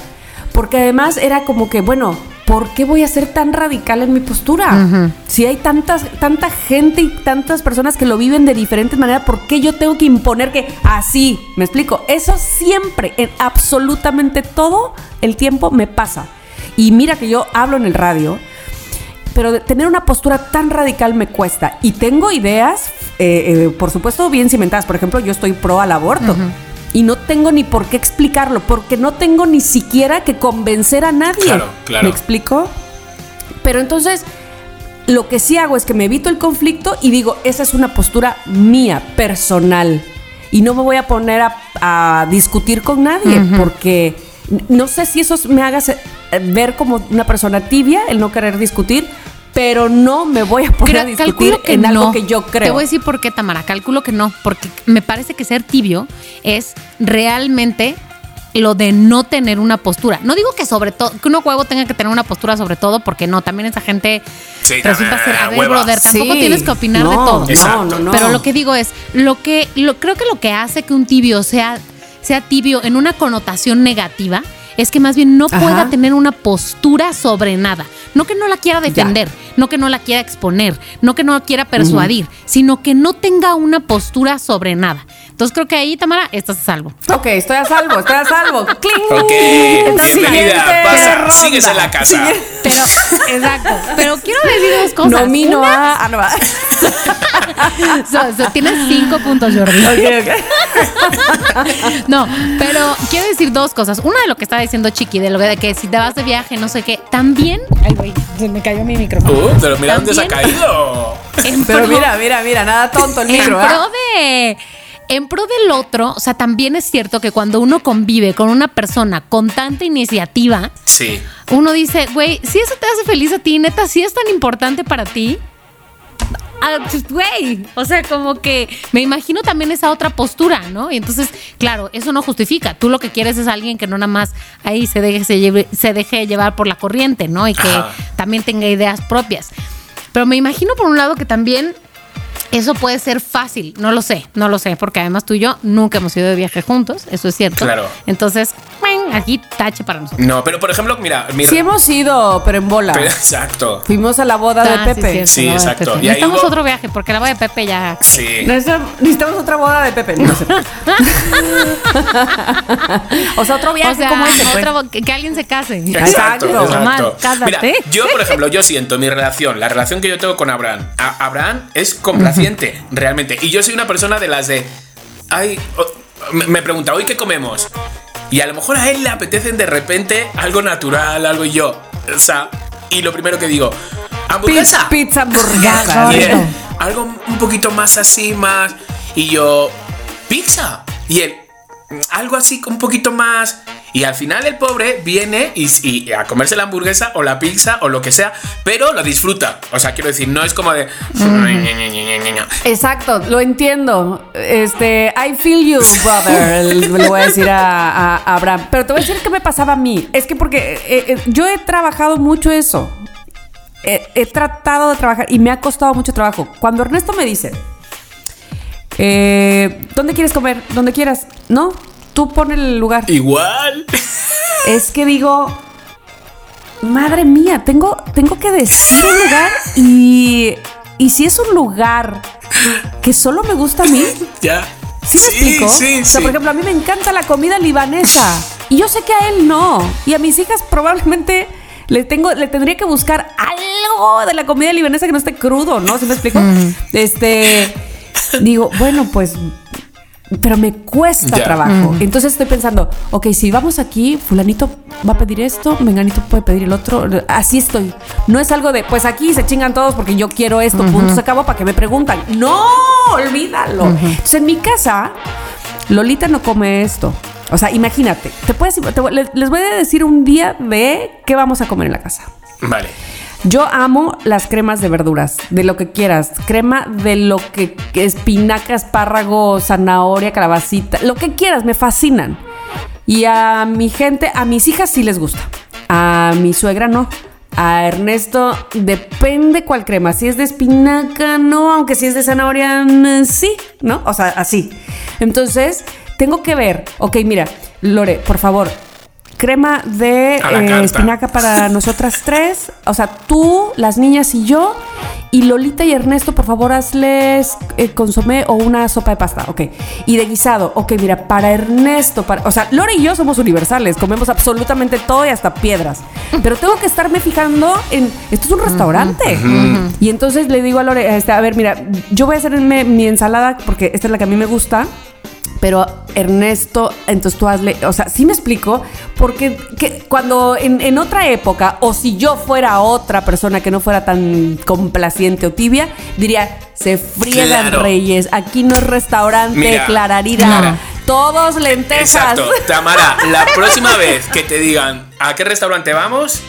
Porque además era como que, bueno, ¿por qué voy a ser tan radical en mi postura? Si hay tantas, tanta gente y tantas personas que lo viven de diferentes maneras, ¿por qué yo tengo que imponer que así? ¿Me explico? Eso siempre, en absolutamente todo el tiempo me pasa. Y mira que yo hablo en el radio, pero tener una postura tan radical me cuesta. Y tengo ideas, eh, eh, por supuesto, bien cimentadas. Por ejemplo, yo estoy pro al aborto. Y no tengo ni por qué explicarlo, porque no tengo ni siquiera que convencer a nadie. Claro, claro. ¿Me explico? Pero entonces, lo que sí hago es que me evito el conflicto y digo, esa es una postura mía, personal. Y no me voy a poner a, a discutir con nadie, porque no sé si eso me haga ver como una persona tibia, el no querer discutir, pero no me voy a poner a Cre- discutir que en no. algo que yo Te creo. voy a decir por qué, Tamara. Calculo que no, porque me parece que ser tibio es realmente lo de no tener una postura. No digo que sobre todo, que uno huevo tenga que tener una postura sobre todo, porque no, también esa gente Sí, resulta ser, a ver, hueva. brother, tampoco Sí. tienes que opinar de todo. Exacto. No, no, no. Pero lo que digo es, lo que, lo, creo que lo que hace que un tibio sea, sea tibio en una connotación negativa es que más bien no Ajá. pueda tener una postura sobre nada. No que no la quiera defender, no que no la quiera exponer, no que no la quiera persuadir, sino que no tenga una postura sobre nada. Entonces creo que ahí, Tamara, estás a salvo. Ok, estoy a salvo, estoy a salvo. ¡Cling! Ok, bienvenida, pasa, ronda. sigues en la casa. Siguiente- Pero, exacto. Pero quiero decir dos cosas. Nomino Una, a... Ah, no va. so- so, tienes cinco puntos, Jordi. Ok, ok. No, pero quiero decir dos cosas. Una de lo que estaba diciendo Chiqui, de lo de que si te vas de viaje, no sé qué, también. Ay, güey, se me cayó mi micrófono. Uh, pero mira dónde se ha caído. en Pero pro- mira, mira, mira, nada tonto el en micro. pro ¿ah? de. En pro del otro, o sea, también es cierto que cuando uno convive con una persona con tanta iniciativa, Sí. uno dice, güey, si eso te hace feliz a ti, neta, si es tan importante para ti. Ah, pues, Güey, o sea, como que me imagino también esa otra postura, ¿no? Y entonces, claro, eso no justifica. Tú lo que quieres es alguien que no nada más ahí se deje, se lleve- se deje llevar por la corriente, ¿no? Y que Ajá. también tenga ideas propias. Pero me imagino por un lado que también eso puede ser fácil, no lo sé, no lo sé, porque además tú y yo nunca hemos ido de viaje juntos, eso es cierto. Claro. Entonces, aquí tache para nosotros. No, pero por ejemplo, mira, mira. Sí hemos ido, pero en bola. Pero- exacto. Fuimos a la boda Ah, de sí, Pepe. cierto, Sí, exacto. Pepe. Y Necesitamos hubo- otro viaje porque la boda de Pepe ya. Sí. Necesitamos otra boda de Pepe. No sé. o sea, otro viaje o sea, como ese. pues. otra bo- que, alguien se case. Exacto, Exacto. exacto. Mal, cásate. Mira, yo, por ejemplo, yo siento mi relación, la relación que yo tengo con Abraham. A- Abraham es complaciente, realmente. Y yo soy una persona de las de. Ay, me, pregunta, ¿hoy qué comemos? Y a lo mejor a él le apetecen de repente algo natural, algo y yo. O sea, y lo primero que digo, hamburguesa. Pizza, pizza hamburguesa. Y él, Correcto. algo un poquito más así, más. Y yo, pizza. Y él, algo así, un poquito más. Y al final el pobre viene y, y a comerse la hamburguesa o la pizza o lo que sea, pero lo disfruta. O sea, quiero decir, no es como de. Exacto, lo entiendo. Este, I feel you, brother. Le voy a decir a, a- a Abraham. Pero te voy a decir qué me pasaba a mí. Es que porque eh, eh, yo he trabajado mucho eso. He, he tratado de trabajar y me ha costado mucho trabajo. Cuando Ernesto me dice, eh, ¿dónde quieres comer? Donde quieras. No, tú pon el lugar. Igual. Es que digo, madre mía, tengo, tengo que decir un lugar y, y si es un lugar que solo me gusta a mí, ya. ¿sí me explico? Sí, o sea, sí. por ejemplo, a mí me encanta la comida libanesa y yo sé que a él no. Y a mis hijas probablemente le, tengo, le tendría que buscar algo de la comida libanesa que no esté crudo, ¿no? ¿Sí me explico? Este, digo, bueno, pues pero me cuesta Ya. trabajo. Entonces estoy pensando, ok, si vamos aquí, fulanito va a pedir esto, menganito puede pedir el otro. Así estoy. No es algo de, pues aquí se chingan todos porque yo quiero esto, punto, se acabó para que me preguntan. No, olvídalo. Entonces en mi casa, Lolita no come esto. O sea, imagínate, te puedes, te les voy a decir un día de qué vamos a comer en la casa. Vale. Yo amo las cremas de verduras, de lo que quieras. Crema de lo que, espinaca, espárrago, zanahoria, calabacita, lo que quieras, me fascinan. Y a mi gente, a mis hijas sí les gusta. A mi suegra no. A Ernesto depende cuál crema. Si es de espinaca, no. Aunque si es de zanahoria, mm, sí, ¿no? O sea, así. Entonces, tengo que ver. Ok, mira, Lore, por favor. Crema de eh, espinaca para nosotras tres. O sea, tú, las niñas y yo. Y Lolita y Ernesto, por favor, hazles eh, consomé o una sopa de pasta. Ok. Y de guisado. Ok, mira, para Ernesto, para, o sea, Lore y yo somos universales. Comemos absolutamente todo y hasta piedras. Pero tengo que estarme fijando en. Esto es un restaurante. Y entonces le digo a Lore, este, a ver, mira, yo voy a hacerme mi ensalada porque esta es la que a mí me gusta. Pero Ernesto, entonces tú hazle, o sea, sí me explico, porque que cuando en, en otra época, o si yo fuera otra persona que no fuera tan complaciente o tibia, diría, se friegan Claro. reyes, aquí no es restaurante, Mira, clararira, Clara. todos lentejas. Exacto. Tamara, la próxima vez que te digan a qué restaurante vamos,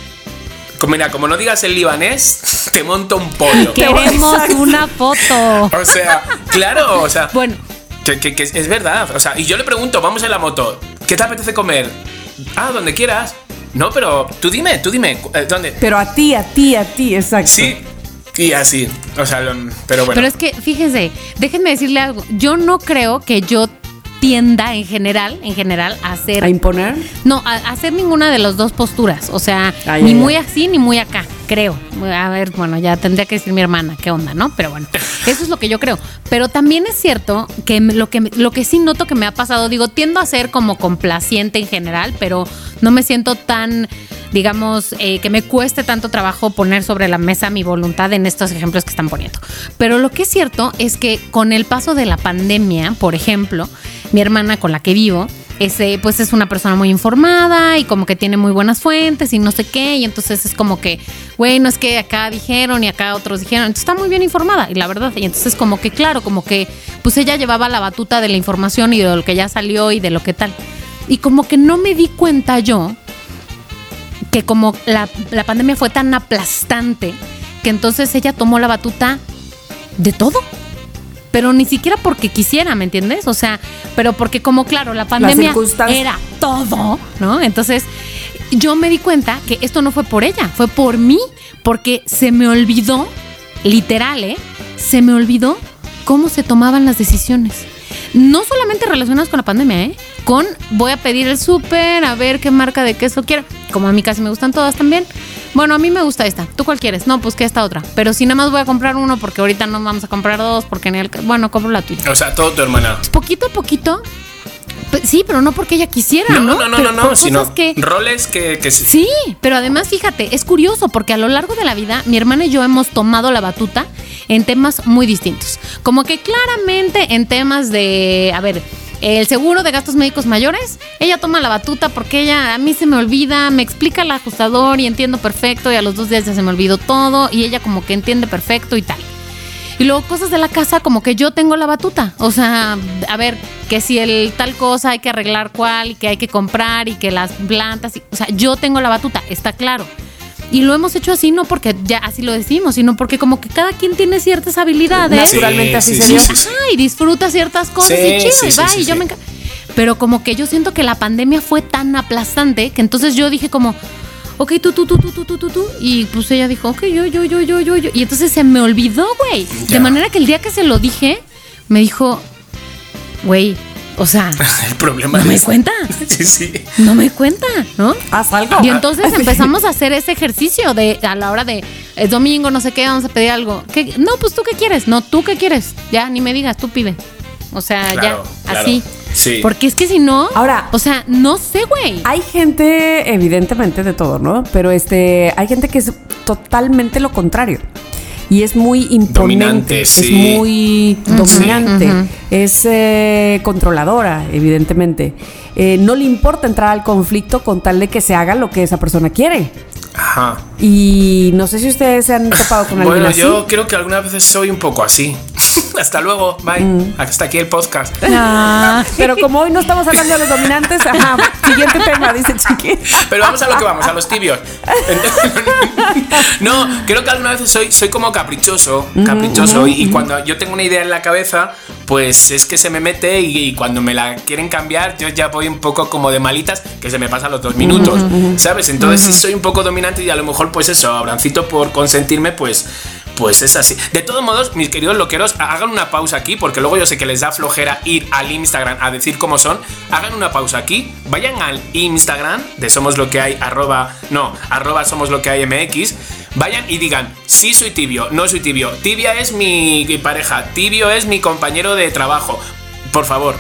como- mira, como no digas el libanés, te monto un pollo. Queremos Exacto. una foto. O sea, claro, o sea, Bueno, que, que- que es verdad. O sea, y yo le pregunto, vamos en la moto, ¿qué te apetece comer? Ah, donde quieras. No, pero tú dime, tú dime, eh, ¿dónde? Pero a ti, a ti, a ti, exacto. Sí, y así. O sea, lo- pero bueno. pero es que, fíjense, déjenme decirle algo. Yo no creo que yo tienda en general, en general, a hacer. ¿A imponer? No, a, a hacer ninguna de las dos posturas. O sea, Ay, ni muy así ni muy acá, creo. A ver, bueno, ya tendría que decir mi hermana qué onda, ¿no? Pero bueno, eso es lo que yo creo. Pero también es cierto que lo que, lo que sí noto que me ha pasado, digo, tiendo a ser como complaciente en general, pero no me siento tan, digamos, eh, que me cueste tanto trabajo poner sobre la mesa mi voluntad en estos ejemplos que están poniendo. Pero lo que es cierto es que con el paso de la pandemia, por ejemplo, mi hermana con la que vivo, ese, pues es una persona muy informada y como que tiene muy buenas fuentes y no sé qué. Y entonces es como que, bueno, es que acá dijeron y acá otros dijeron. Entonces está muy bien informada y la verdad. Y entonces como que, claro, como que pues ella llevaba la batuta de la información y de lo que ya salió y de lo que tal. Y como que no me di cuenta yo que como la, la pandemia fue tan aplastante que entonces ella tomó la batuta de todo. Pero ni siquiera porque quisiera, ¿me entiendes? O sea, pero porque como claro, la pandemia era todo, ¿no? Entonces yo me di cuenta que esto no fue por ella, fue por mí, porque se me olvidó, literal, ¿eh? Se me olvidó cómo se tomaban las decisiones. No solamente relacionadas con la pandemia, ¿eh? con voy a pedir el súper, a ver qué marca de queso quiero. Como a mí casi me gustan todas también. Bueno, a mí me gusta esta. ¿Tú cuál quieres? No, pues que esta otra. Pero si nada más voy a comprar uno porque ahorita no vamos a comprar dos porque ni el... Bueno, compro la tuya. O sea, todo tu hermana. Poquito a poquito. Sí, pero no porque ella quisiera, No, ¿no? no, no, Pero no, no, sino que roles que, que Sí, pero además fíjate, es curioso porque a lo largo de la vida mi hermana y yo hemos tomado la batuta en temas muy distintos. Como que claramente en temas de, a ver, el seguro de gastos médicos mayores, ella toma la batuta porque ella a mí se me olvida, me explica el ajustador y entiendo perfecto y a los dos días ya se me olvidó todo y ella como que entiende perfecto y tal. Y luego cosas de la casa como que yo tengo la batuta. O sea, a ver, que si el tal cosa hay que arreglar cuál y que hay que comprar y que las plantas, y- o sea, yo tengo la batuta, está claro. Y lo hemos hecho así no porque ya así lo decimos, sino porque como que cada quien tiene ciertas habilidades. Naturalmente así se dio. sí, sí. Ajá, y disfruta ciertas cosas Sí, y chido, sí, y va, sí, y yo sí. me enca- Pero como que yo siento que la pandemia fue tan aplastante que entonces yo dije como, ok, tú, tú, tú, tú, tú, tú, tú, tú. Y pues ella dijo, ok, yo, yo, yo, yo, yo, yo. Y entonces se me olvidó, güey. De manera que el día que se lo dije, me dijo, güey, o sea, El problema no me cuenta. Sí, sí. No me cuenta, ¿no? Haz algo. Y entonces empezamos a hacer ese ejercicio de a la hora de es domingo, no sé qué, vamos a pedir algo. ¿Qué? No, pues tú qué quieres. No, tú qué quieres. Ya, ni me digas, tú pide. O sea, Claro, ya, claro. así. Sí. Porque es que si no, Ahora- o sea, no sé, güey. Hay gente, evidentemente, de todo, ¿no? Pero este, hay gente que es totalmente lo contrario. Y es muy imponente, Dominante, es sí. muy dominante, es eh, controladora, evidentemente. Eh, no le importa entrar al conflicto con tal de que se haga lo que esa persona quiere. Ajá. Y no sé si ustedes se han topado con alguien Bueno, así. yo creo que algunas veces soy un poco así. Hasta luego, bye. Mm. Hasta aquí el podcast. Ah, Pero como hoy no estamos hablando de los dominantes, ajá, siguiente tema, dice Chiqui. Pero vamos a lo que vamos, a los tibios. no, creo que algunas veces soy, soy como caprichoso, caprichoso. y, y cuando yo tengo una idea en la cabeza, pues es que se me mete y, y cuando me la quieren cambiar, yo ya voy un poco como de malitas, que se me pasan los dos minutos, ¿sabes? Entonces sí soy un poco dominante y a lo mejor, pues eso, Abrancito por consentirme, pues... Pues es así. De todos modos, mis queridos loqueros, hagan una pausa aquí, porque luego yo sé que les da flojera ir al Instagram a decir cómo son. Hagan una pausa aquí, vayan al Instagram de Somos Lo que hay, arroba, no, arroba Somos Lo que hay. Vayan y digan, sí soy tibio, no soy tibio. Tibia es mi pareja, tibio es mi compañero de trabajo. Por favor.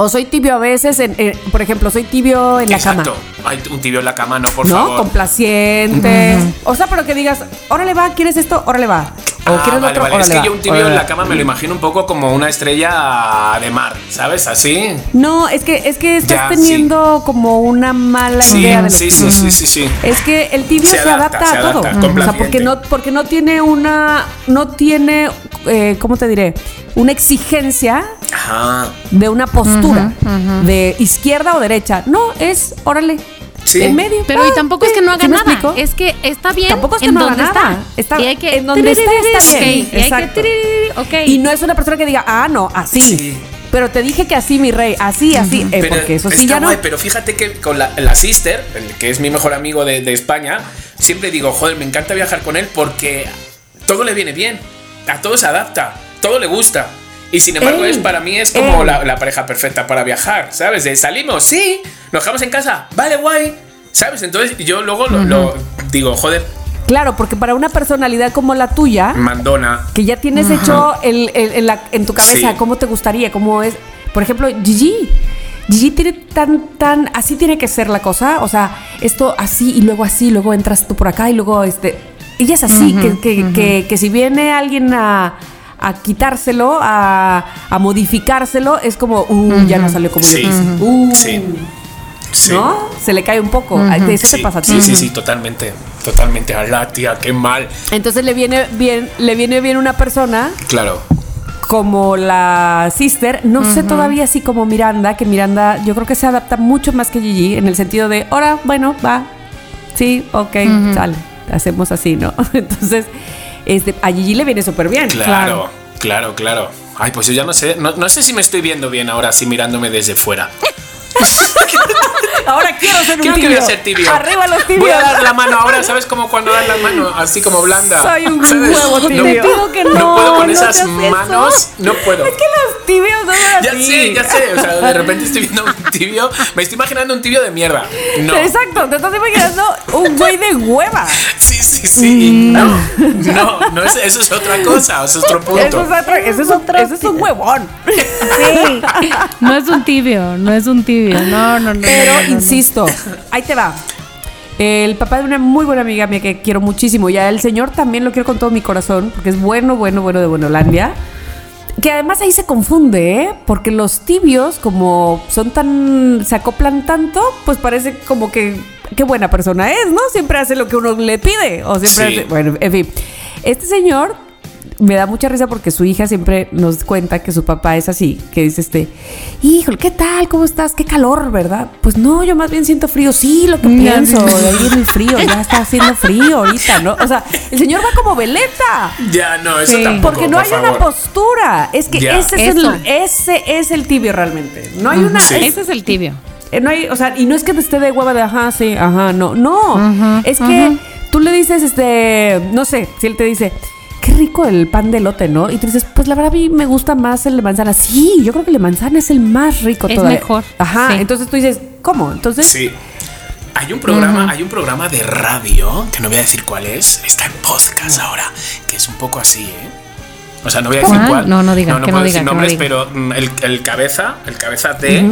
O soy tibio a veces, en- en- por ejemplo, soy tibio en la Exacto. cama. Hay un tibio en la cama, no, por ¿No? favor. Complaciente. O sea, pero que digas, órale va, ¿quieres esto? Órale va. O Ah, quieres lo vale, otro, vale. Es que va. yo un tibio Órale en la cama me lo imagino un poco como una estrella de mar, ¿sabes? Así. No, es que, es que estás Ya, teniendo como una mala Sí, idea de los sí, sí, tibios. sí, sí, sí. Es que el tibio se, Se adapta, adapta, se a todo. adapta, o sea, porque no, porque no tiene una, no tiene, eh, ¿cómo te diré? Una exigencia Ajá. de una postura de izquierda o derecha. No, es, órale, Sí. en medio. Pero y tampoco es que no haga ¿Sí me nada. explico? Es que está bien Tampoco es que en no haga donde nada. está. Está- y hay que en donde está, está bien. Y hay que Exacto. ok. Y no es una persona que diga, ah, no, así. Sí. Pero te dije que así, mi rey, así, así. eh, Pero porque eso sí está ya no. pero fíjate que con la, la sister, el que es mi mejor amigo de, de España, siempre digo, joder, me encanta viajar con él porque todo le viene bien, a todo se adapta, todo le gusta. Y sin embargo, es para mí es como la, la pareja perfecta para viajar, ¿sabes? De salimos, sí, nos dejamos en casa, vale, guay, ¿sabes? Entonces yo luego lo, lo digo, joder, Claro, porque para una personalidad como la tuya, mandona. que ya tienes hecho el, el- en, la- en tu cabeza Sí. cómo te gustaría, cómo es. Por ejemplo, Gigi. Gigi tiene tan, tan, así tiene que ser la cosa. O sea, esto así y luego así, luego entras tú por acá y luego este. Ella es así, que, que, que, que si viene alguien a, a quitárselo, a, a modificárselo, es como, uh, ya no salió como Sí. yo quise. Uh, Sí. Sí. ¿No? Se le cae un poco. Eso te pasa a ti. Sí, sí, sí, totalmente. Totalmente. A la tía, qué mal. Entonces le viene bien, le viene bien una persona Claro. como la sister, no sé todavía si como Miranda, que Miranda yo creo que se adapta mucho más que Gigi en el sentido de, ahora, bueno, va, sí, ok, sale, hacemos así, ¿no? Entonces, este, a Gigi le viene súper bien. Claro, claro, claro. Ay, pues yo ya no sé. No, no sé si me estoy viendo bien ahora, así mirándome desde fuera. Ahora quiero ser un Quiero que tibio. voy a ser tibio. Arriba los tibios. Voy a dar la mano ahora, ¿sabes cómo cuando das la mano? Así como blanda. Soy un ¿Sabes? huevo tibio. No, Te pido que no, puedo con no esas eso. manos. No puedo. Es que los tibios no son Ya así. sé, ya sé. O sea, de repente estoy viendo un tibio. Me estoy imaginando un tibio de mierda. No. Exacto, te estás imaginando un güey de hueva. Sí, sí, sí. No, no, no es- eso es otra cosa. Eso es otro punto. Eso es, otro, eso es, otro- eso es un huevón. Sí. No es un tibio, no es un tibio. No, no, no. Pero no, no, no. insisto, ahí te va. El papá de una muy buena amiga mía que quiero muchísimo. Y a el señor también lo quiero con todo mi corazón, porque es bueno, bueno, bueno de Buenolandia. Que además ahí se confunde, ¿eh? Porque los tibios, como son tan. se acoplan tanto, pues parece como que. Qué buena persona es, ¿no? Siempre hace lo que uno le pide. O siempre Sí. hace. Bueno, en fin. Este señor me da mucha risa porque su hija siempre nos cuenta que su papá es así, que dice este, híjole, ¿qué tal? ¿Cómo estás? Qué calor, ¿verdad? Pues no, yo más bien siento frío. Sí, lo que pienso, de ahí en el frío, ya está haciendo frío ahorita, ¿no? O sea, el señor va como veleta. Ya, no, eso Sí. tampoco. Porque no por hay favor. una postura. Es que Ya. ese, es Eso. el, ese es el tibio realmente. No hay una. Sí. Ese es el tibio. Eh, no hay, o sea, y no es que te esté de hueva de ajá, sí, ajá, no. No. es que tú le dices, este, no sé, si él te dice, qué rico el pan de lote, ¿no? Y tú dices, pues la verdad a mí me gusta más el de manzana. Sí, yo creo que el de manzana es el más rico Es todavía. mejor, Ajá. sí. Entonces tú dices, ¿cómo? Entonces. Sí. Hay un programa, hay un programa de radio, que no voy a decir cuál es, está en podcast ahora, que es un poco así, ¿eh? O sea, no voy a decir ¿Cuál? No, no diga, no, que no puedo diga, decir no nombres, pero mm, el, el cabeza, el cabeza de,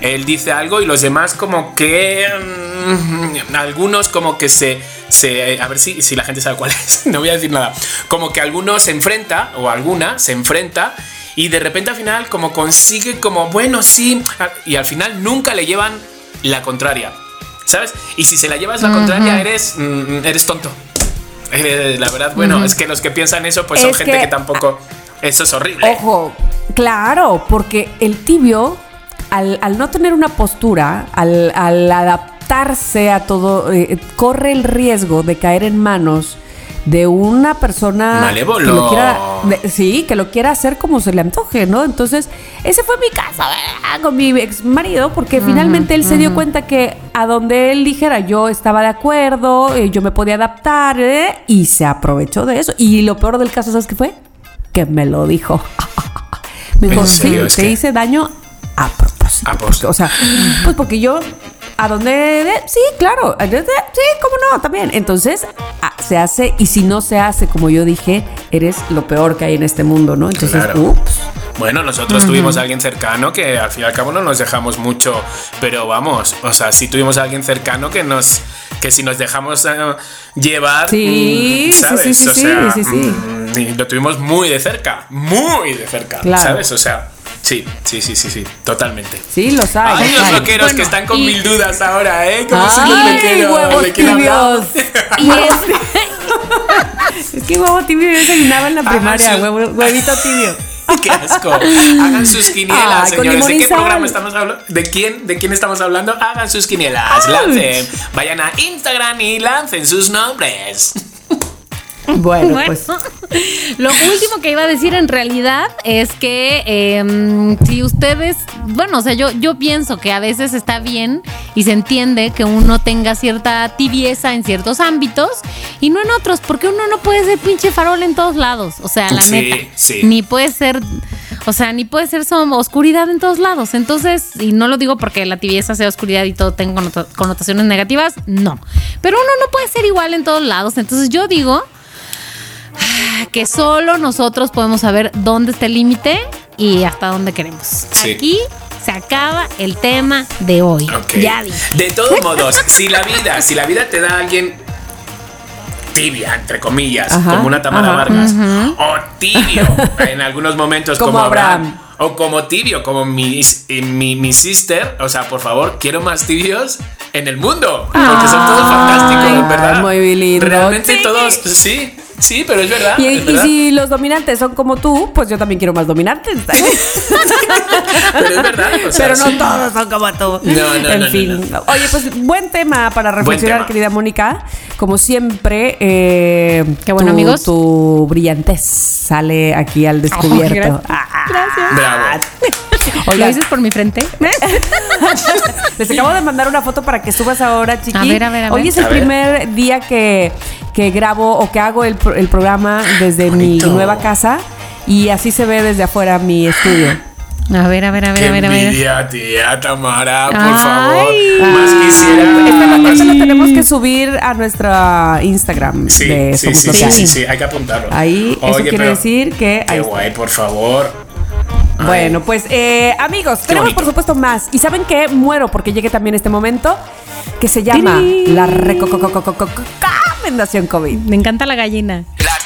él dice algo y los demás como que mm, algunos como que se, se a ver si, si la gente sabe cuál es, no voy a decir nada, como que alguno se enfrenta o alguna se enfrenta y de repente al final como consigue como bueno sí y al final nunca le llevan la contraria. ¿Sabes? Y si se la llevas la contraria, eres, mm, eres tonto. Eh, la verdad, bueno, es que los que piensan eso, pues son gente que- que, tampoco. Eso es horrible. Ojo, claro, porque el tibio, al, al no tener una postura, al, al adaptarse a todo, eh, corre el riesgo de caer en manos de una persona Malévolo. que lo quiera, de- sí, que lo quiera hacer como se le antoje, ¿no? Entonces, ese fue mi caso ¿verdad? con mi ex marido, porque finalmente él se dio cuenta que a donde él dijera yo estaba de acuerdo, eh, yo me podía adaptar, ¿eh? y se aprovechó de eso. Y lo peor del caso, ¿sabes qué fue? Que me lo dijo. Me dijo, ¿En sí, te que- hice daño a propósito. A Porque, propósito. o sea, pues porque yo, a donde, de- sí, claro, sí, cómo no, también. Entonces, ah, se hace, y si no se hace, como yo dije, eres lo peor que hay en este mundo, ¿no? Entonces, Claro. ups. Bueno, nosotros tuvimos a alguien cercano que al fin y al cabo no nos dejamos mucho, pero vamos, o sea, sí tuvimos a alguien cercano que nos, que si nos dejamos eh, llevar, Sí, mm, sí, ¿sabes? sí, sí, o sí, sea, sí, sí. mm, y lo tuvimos muy de cerca, muy de cerca, Claro. ¿sabes? O sea, sí, sí, sí, sí, sí, totalmente. Sí, los hay. Ay, los hay. loqueros que están con y- mil dudas ahora, ¿eh? Como si Ay, los loqueros, huevos ¿de quién hablamos? tibios. Y es, es que huevo tibio yo desayunaba en la primaria, su- huevo- huevito tibio. Qué asco. Hagan sus quinielas, señores. ¿De qué programa estamos hablando? ¿De quién? ¿De quién estamos hablando? Hagan sus quinielas. Lancen. Vayan a Instagram y lancen sus nombres. Bueno, Bueno, pues. lo último que iba a decir en realidad es que eh, si ustedes, bueno, o sea, yo, yo pienso que a veces está bien y se entiende que uno tenga cierta tibieza en ciertos ámbitos y no en otros, porque uno no puede ser pinche farol en todos lados, o sea, la Sí, neta, sí. ni puede ser, o sea, ni puede ser som- oscuridad en todos lados. Entonces, y no lo digo porque la tibieza sea oscuridad y todo tenga connota- connotaciones negativas, no. Pero uno no puede ser igual en todos lados. Entonces yo digo que solo nosotros podemos saber dónde está el límite y hasta dónde queremos. Sí. Aquí se acaba el tema de hoy. Ok. Ya dije. De todos modos, si la vida, si la vida te da a alguien tibia, entre comillas, Ajá, como una Tamara ajá. Vargas, o tibio en algunos momentos como, Como Abraham. Abraham. O como tibio, como mi, mi, mi sister. O sea, por favor, quiero más tibios en el mundo. Porque son todos fantásticos, verdad. muy lindo. Realmente Sí. todos, sí, sí, pero es verdad. Y, es y verdad. si los dominantes son como tú, pues yo también quiero más dominantes. Pero es verdad. o sea, Pero no sí. todos son como tú. No, no, En no, no, fin. Oye, pues buen tema para reflexionar, tema. querida Mónica. Como siempre, eh, Qué bueno, tu, amigos. Tu brillantez sale aquí al descubierto. gracias. Ah, ah, Gracias. Bravo. ¿Lo dices por mi frente? les acabo de mandar una foto para que subas ahora, chiqui. A ver, a ver, a Hoy ver. es el A ver. primer día que, que grabo o que hago el, el programa desde mi nueva casa y así se ve desde afuera mi estudio. A ver, a ver, a ver, Qué a ver, a ver. envidia, tía Tamara, por Ay. favor. Más quisiera. Esto lo, esto lo tenemos que subir a nuestra Instagram Sí, de sí, sí, sí, hay. sí, sí, hay que apuntarlo. Ahí, eso Oye, quiere pero decir que Qué guay, por favor. Bueno, pues eh, amigos, tenemos bonito. por supuesto más. Y saben que muero porque llegue también este momento que se llama la recomendación COVID. Me encanta la gallina. La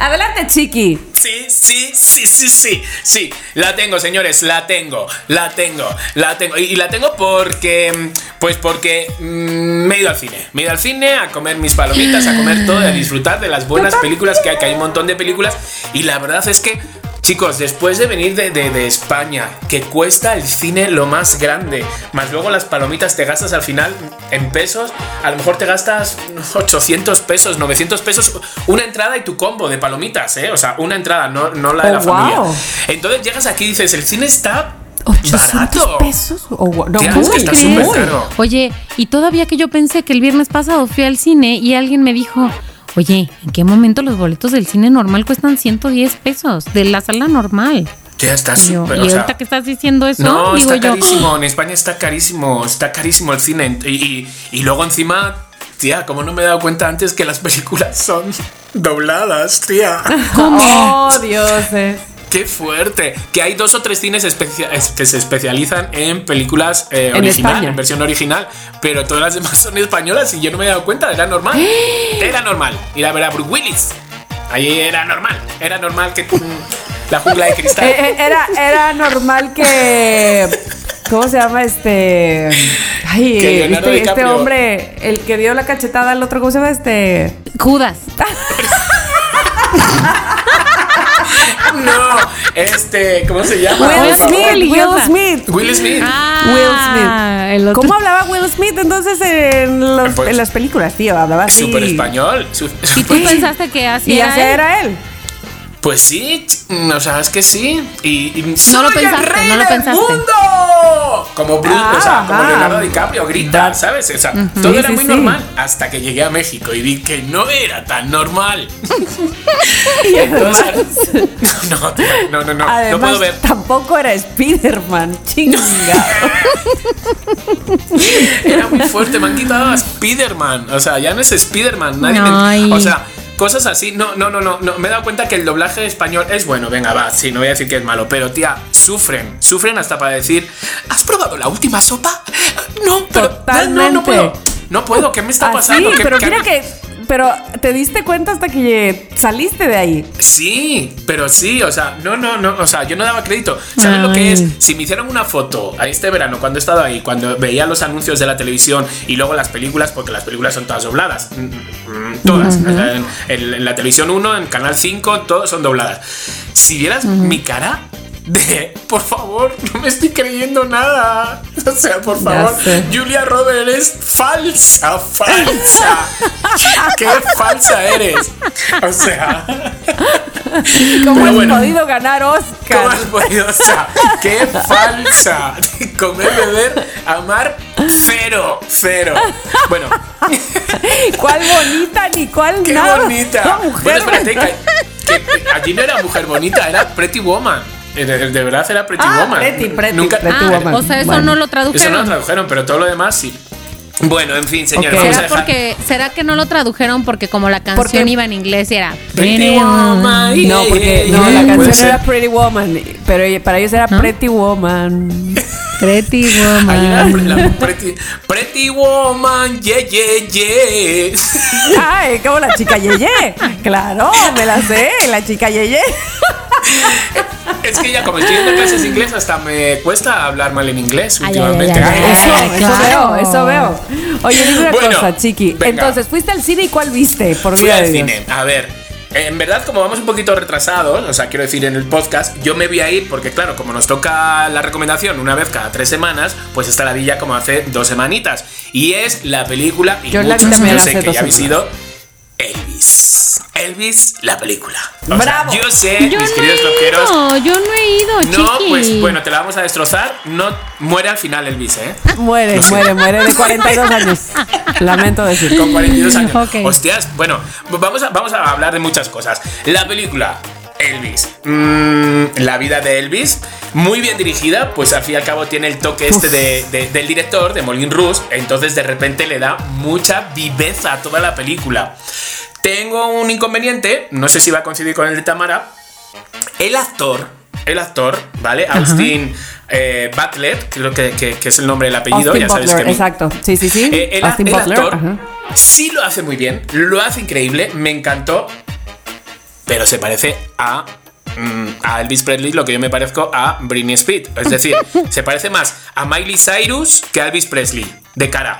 Adelante, chiqui. Sí, sí, sí, sí, sí, sí, la tengo, señores, la tengo, la tengo, la tengo. Y, y la tengo porque, pues porque mm, me he ido al cine. Me he ido al cine a comer mis palomitas, a comer todo, a disfrutar de las buenas películas que hay, que hay un montón de películas. Y la verdad es que, chicos, después de venir de, de- de España, que cuesta el cine lo más grande, más luego las palomitas te gastas al final en pesos, a lo mejor te gastas 800 pesos, 900 pesos, una entrada y tu combo de palomitas, ¿eh? O sea, una entrada, no, no la de Oh, la familia. wow. Entonces llegas aquí y dices, el cine está 800 barato. pesos. Oh, no, Tía, es que está. Oye, y todavía que yo pensé que el viernes pasado fui al cine y alguien me dijo, oye, ¿en qué momento los boletos del cine normal cuestan 110 pesos? De la sala normal. Tía, está Y, yo, súper. y o sea, ahorita que estás diciendo eso, No, digo está yo, carísimo. En España está carísimo. Está carísimo el cine. Y, y- y luego encima, tía, como no me he dado cuenta antes que las películas son dobladas, tía. Oh, Dios. Qué fuerte. Que hay dos o tres cines que se especializan en películas eh, En original, España. en versión original. Pero todas las demás son españolas y yo no me he dado cuenta. Era normal. Era normal. Ir a ver a Bruce Willis. Ahí era normal. Era normal que. la jungla de cristal. Eh, eh, era, era normal que. ¿Cómo se llama este? Ay, este, este hombre, el que dio la cachetada al otro, ¿cómo se llama este? Judas. No, este, ¿cómo se llama? Will. Smith, Will. Smith. Will Smith. Ah, Will el otro. ¿Cómo hablaba Will Smith entonces en, los- Pues- en las películas, tío? Hablaba así. Súper español. su- ¿Y tú pensaste que así Y era así él? era él. Pues sí, o sea, es que sí. Y, y No lo ¡Soy el pensaste, rey no lo del pensaste. mundo! Como Bruce, o sea, como Ah, Leonardo DiCaprio grita, ¿sabes? O sea, todo Sí, era muy sí. normal hasta que llegué a México y vi que no era tan normal. Entonces, no, no, no, no, no Además, puedo ver. tampoco era Spider-Man. Chingado. Era muy fuerte, me han quitado a Spider-Man. O sea, ya no es Spider-Man, nadie Ay. me. O sea, cosas así. No, no, no, no, no. Me he dado cuenta que el doblaje español es bueno. Venga, va, sí, no voy a decir que es malo. Pero, tía, sufren. Sufren hasta para decir: ¿Has probado la última sopa? No, pero. No, no Totalmente. puedo. No puedo, ¿qué me está Ah, pasando? sí, ¿Qué- pero qué- mira que. Pero te diste cuenta hasta que saliste de ahí. Sí, pero sí, o sea, no, no, no, o sea, yo no daba crédito. ¿Sabes lo que es? Si me hicieron una foto a este verano, cuando he estado ahí, cuando veía los anuncios de la televisión y luego las películas, porque las películas son todas dobladas, mm, mm, todas. En la televisión 1, en Canal 5, todas son dobladas. Si vieras mi cara de, por favor, no me estoy creyendo nada. O sea, por favor. Julia Roberts es falsa, falsa. Qué falsa eres. O sea, ¿Cómo has bueno. podido ganar ¿Cómo Oscar? has podido? O sea, qué falsa. Comer, beber, amar, cero, cero. Bueno, ¿Cuál bonita ni cuál qué nada? bonita. No, mujer, bueno, espérate, que, que allí no era mujer bonita, era Pretty Woman. Eh, De, de verdad era Pretty Ah, Woman. Pretty, Pretty, Nunca, Pretty Ah, Woman. o sea, eso Bueno. no lo Eso no tradujeron. lo tradujeron, pero todo lo demás sí. Bueno, en fin, señores, Ok. vamos a ¿Será, porque, ¿Será que no lo tradujeron porque como la canción Porque- iba en inglés y era Pretty Woman. No, porque yeah, no, yeah, la puede canción era Pretty Woman, pero para ellos era ¿No? Pretty Woman. Pretty Woman. la pretty, pretty Woman, yeah, yeah, yeah. Ay, como la chica Yeye. Claro, me la sé, la chica Yeye. Es que ya como estoy dando clases inglés hasta me cuesta hablar mal en inglés últimamente. ay, ay, ay, Eso, ay, eso claro. veo, eso veo. Oye, dime una Bueno, cosa, Chiqui. venga. Entonces, ¿fuiste al cine y cuál viste? Por Fui al cine. A ver, en verdad como vamos un poquito retrasados, o sea, quiero decir en el podcast, yo me voy a ir porque claro, como nos toca la recomendación una vez cada tres semanas, pues esta la vi ya como hace dos semanitas. Y es la película, y Yo la muchos también yo sé que ya habéis semanas. ido. Elvis. Elvis, la película. O sea, ¡Bravo! yo sé, Yo mis no queridos he loqueros. ido, yo no he ido, No, chiqui. pues bueno, te la vamos a destrozar. No muere al final Elvis, ¿eh? Muere, muere, muere de 42 años. Lamento decir. Con 42 años. Ok. Hostias, bueno, vamos a, vamos a hablar de muchas cosas. La película. Elvis. Mm, la vida de Elvis. Muy bien dirigida, pues al fin y al cabo tiene el toque este de- de- del director, de Molin Rouge. Entonces de repente le da mucha viveza a toda la película. Tengo un inconveniente, no sé si va a coincidir con el de Tamara. El actor, el actor, ¿vale? Austin eh, Butler, creo que, que- que es el nombre del apellido, Austin ya sabes que exacto. Sí, sí, sí. eh, el, Austin el Butler. actor ajá. sí lo hace muy bien, lo hace increíble, me encantó, pero se parece a, mm, a Elvis Presley lo que yo me parezco a Britney Spears. Es decir, se parece más a Miley Cyrus que a Elvis Presley, de cara.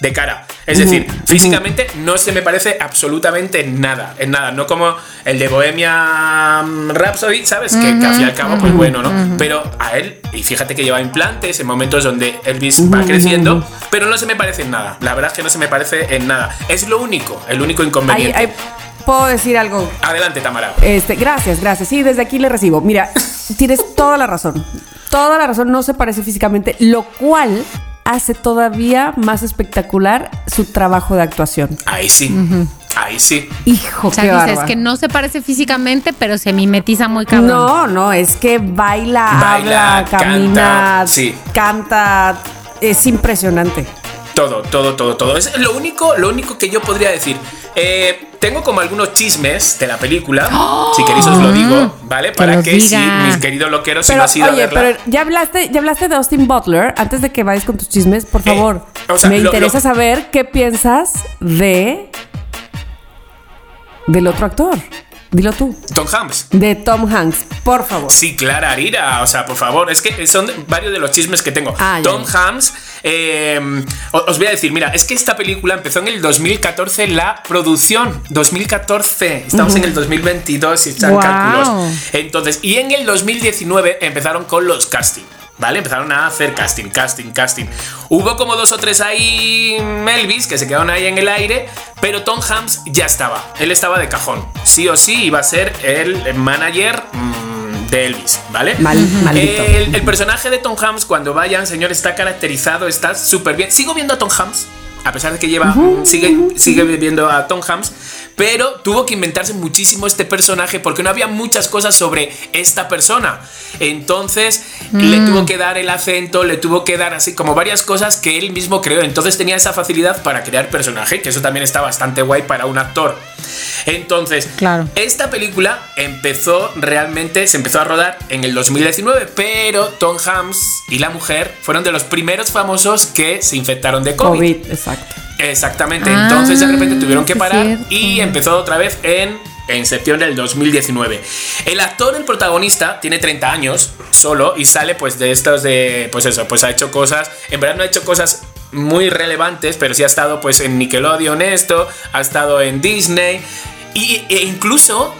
De cara. Es decir, físicamente no se me parece absolutamente en nada. En nada. No como el de Bohemia Rhapsody, ¿sabes? Que, que al fin y al cabo, pues bueno, ¿no? Pero a él, y fíjate que lleva implantes en momentos donde Elvis va creciendo, pero no se me parece en nada. La verdad es que no se me parece en nada. Es lo único, el único inconveniente. Puedo decir algo. Adelante, Tamara. Este, gracias, gracias. Sí, desde aquí le recibo. Mira, tienes toda la razón. Toda la razón no se parece físicamente, lo cual hace todavía más espectacular su trabajo de actuación. Ahí sí. Ahí sí. Hijo, O sea, qué dices que no se parece físicamente, pero se mimetiza muy cabrón. No, no, es que baila, Baila, habla, camina, canta, sí. canta. Es impresionante. Todo, todo, todo, todo. Es lo único, lo único que yo podría decir. Eh, tengo como algunos chismes de la película. Si queréis os lo digo, ¿vale? Para que si mis queridos loqueros, si no has ido a oye, verla. pero ya hablaste, ya hablaste de Austin Butler. Antes de que vayas con tus chismes, por Eh, favor. o sea, me lo- interesa lo- saber qué piensas de del otro actor. Dilo tú. Tom Hanks. De Tom Hanks, por favor. Sí, Clara Arira, o sea, por favor, es que son varios de los chismes que tengo. Ah, Tom ya. Hanks, eh, os voy a decir, mira, es que esta película empezó en el 2014 la producción, 2014, estamos en el 2022 y están cálculos. Entonces, y en el 2019 empezaron con los casting. ¿Vale? Empezaron a hacer casting, casting, casting. Hubo como dos o tres ahí Melvis que se quedaron ahí en el aire, pero Tom Hanks ya estaba. Él estaba de cajón. Sí o sí iba a ser el manager mm, de Elvis, ¿vale? Mal-. El, el personaje de Tom Hanks, cuando vayan, señor, está caracterizado, está súper bien. Sigo viendo a Tom Hanks, a pesar de que lleva, sigue, sigue viendo a Tom Hanks, pero tuvo que inventarse muchísimo este personaje porque no había muchas cosas sobre esta persona. Entonces le tuvo que dar el acento, le tuvo que dar así como varias cosas que él mismo creó. Entonces tenía esa facilidad para crear personaje, que eso también está bastante guay para un actor. Entonces, Claro. esta película empezó realmente, se empezó a rodar en el 2019, pero Tom Hanks y la mujer fueron de los primeros famosos que se infectaron de COVID. COVID, exacto. Exactamente, Ah, entonces de repente tuvieron que parar y empezó otra vez en, en septiembre del 2019. El actor, el protagonista, tiene 30 años solo y sale pues de estos de, pues eso, pues ha hecho cosas, en verdad no ha hecho cosas muy relevantes, pero sí ha estado pues en Nickelodeon esto, ha estado en Disney y, e incluso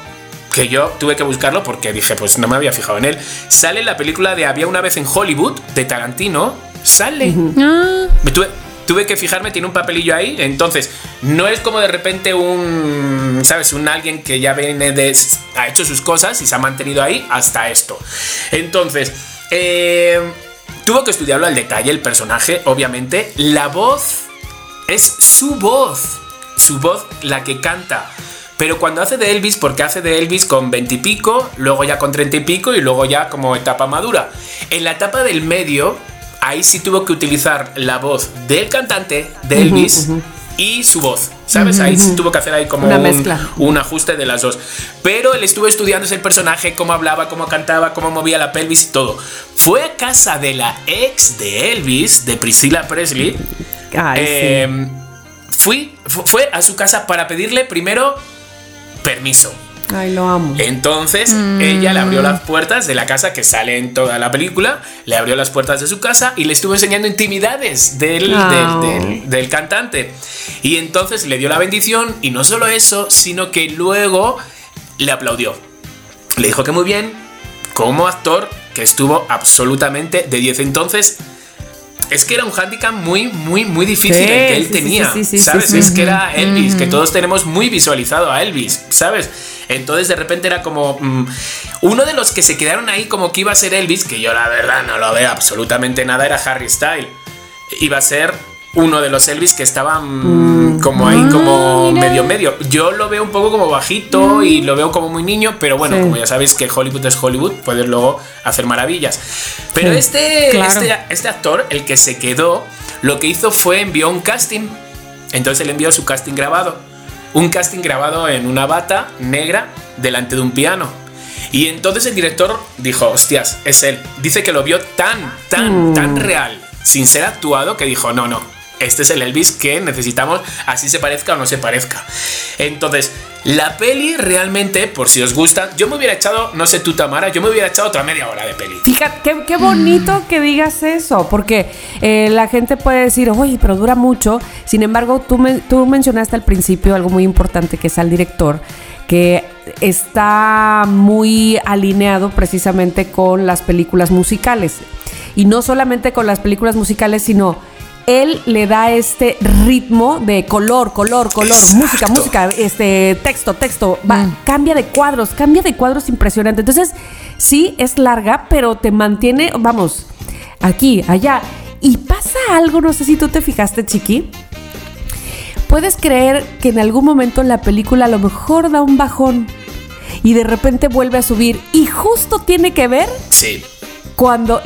que yo tuve que buscarlo porque dije, pues no me había fijado en él. Sale en la película de Había una vez en Hollywood de Tarantino, sale. Ah, Me tuve, tuve que fijarme, tiene un papelillo ahí. Entonces, no es como de repente un, ¿sabes? Un alguien que ya viene de. ha hecho sus cosas y se ha mantenido ahí hasta esto. Entonces, eh, tuvo que estudiarlo al detalle el personaje, obviamente. La voz es su voz. Su voz la que canta. Pero cuando hace de Elvis, porque hace de Elvis con 20 y pico, luego ya con 30 y pico y luego ya como etapa madura. En la etapa del medio, ahí sí tuvo que utilizar la voz del cantante de Elvis y su voz. ¿Sabes? Ahí sí tuvo que hacer ahí como Una un, mezcla. un ajuste de las dos. Pero él estuvo estudiando ese personaje, cómo hablaba, cómo cantaba, cómo movía la pelvis y todo. Fue a casa de la ex de Elvis, de Priscilla Presley. Ay, Eh, fui, fu- fue a su casa para pedirle primero permiso. Ay, lo amo. Entonces ella le abrió las puertas de la casa que sale en toda la película, le abrió las puertas de su casa y le estuvo enseñando intimidades del, del- del- del cantante. Y entonces le dio la bendición y no solo eso, sino que luego le aplaudió. Le dijo que muy bien, como actor, que estuvo absolutamente de 10. Entonces, es que era un handicap muy, muy, muy difícil Sí, el que él sí, tenía. sí, sí, sí, ¿Sabes? es que era Elvis, que todos tenemos muy visualizado a Elvis, ¿sabes? Entonces de repente era como mm, uno de los que se quedaron ahí como que iba a ser Elvis, que yo la verdad no lo veo absolutamente nada, era Harry Style. Iba a ser uno de los Elvis que estaban mm, como ahí, como medio medio. Yo lo veo un poco como bajito y lo veo como muy niño, pero bueno, Sí. como ya sabéis que Hollywood es Hollywood, puedes luego hacer maravillas. Pero Sí, este, claro. este, este actor, el que se quedó, lo que hizo fue envió un casting. Entonces él envió su casting grabado. Un casting grabado en una bata negra delante de un piano. Y entonces el director dijo, hostias, es él. Dice que lo vio tan, tan, tan real, sin ser actuado, que dijo, no, no, este es el Elvis que necesitamos, así se parezca o no se parezca. Entonces, la peli realmente, por si os gusta, yo me hubiera echado, no sé tú Tamara, yo me hubiera echado otra media hora de peli. Fíjate, qué, qué bonito que digas eso, porque eh, la gente puede decir, oye, pero dura mucho. Sin embargo, tú, tú mencionaste al principio algo muy importante que es al director, que está muy alineado precisamente con las películas musicales. Y no solamente con las películas musicales, sino él le da este ritmo de color, color, color, Exacto. música, música, este texto, texto, va, cambia de cuadros, cambia de cuadros impresionante. Entonces, sí es larga, pero te mantiene, vamos, aquí, allá. Y pasa algo, no sé si tú te fijaste, Chiqui. Puedes creer que en algún momento la película a lo mejor da un bajón y de repente vuelve a subir y justo tiene que ver Sí. Cuando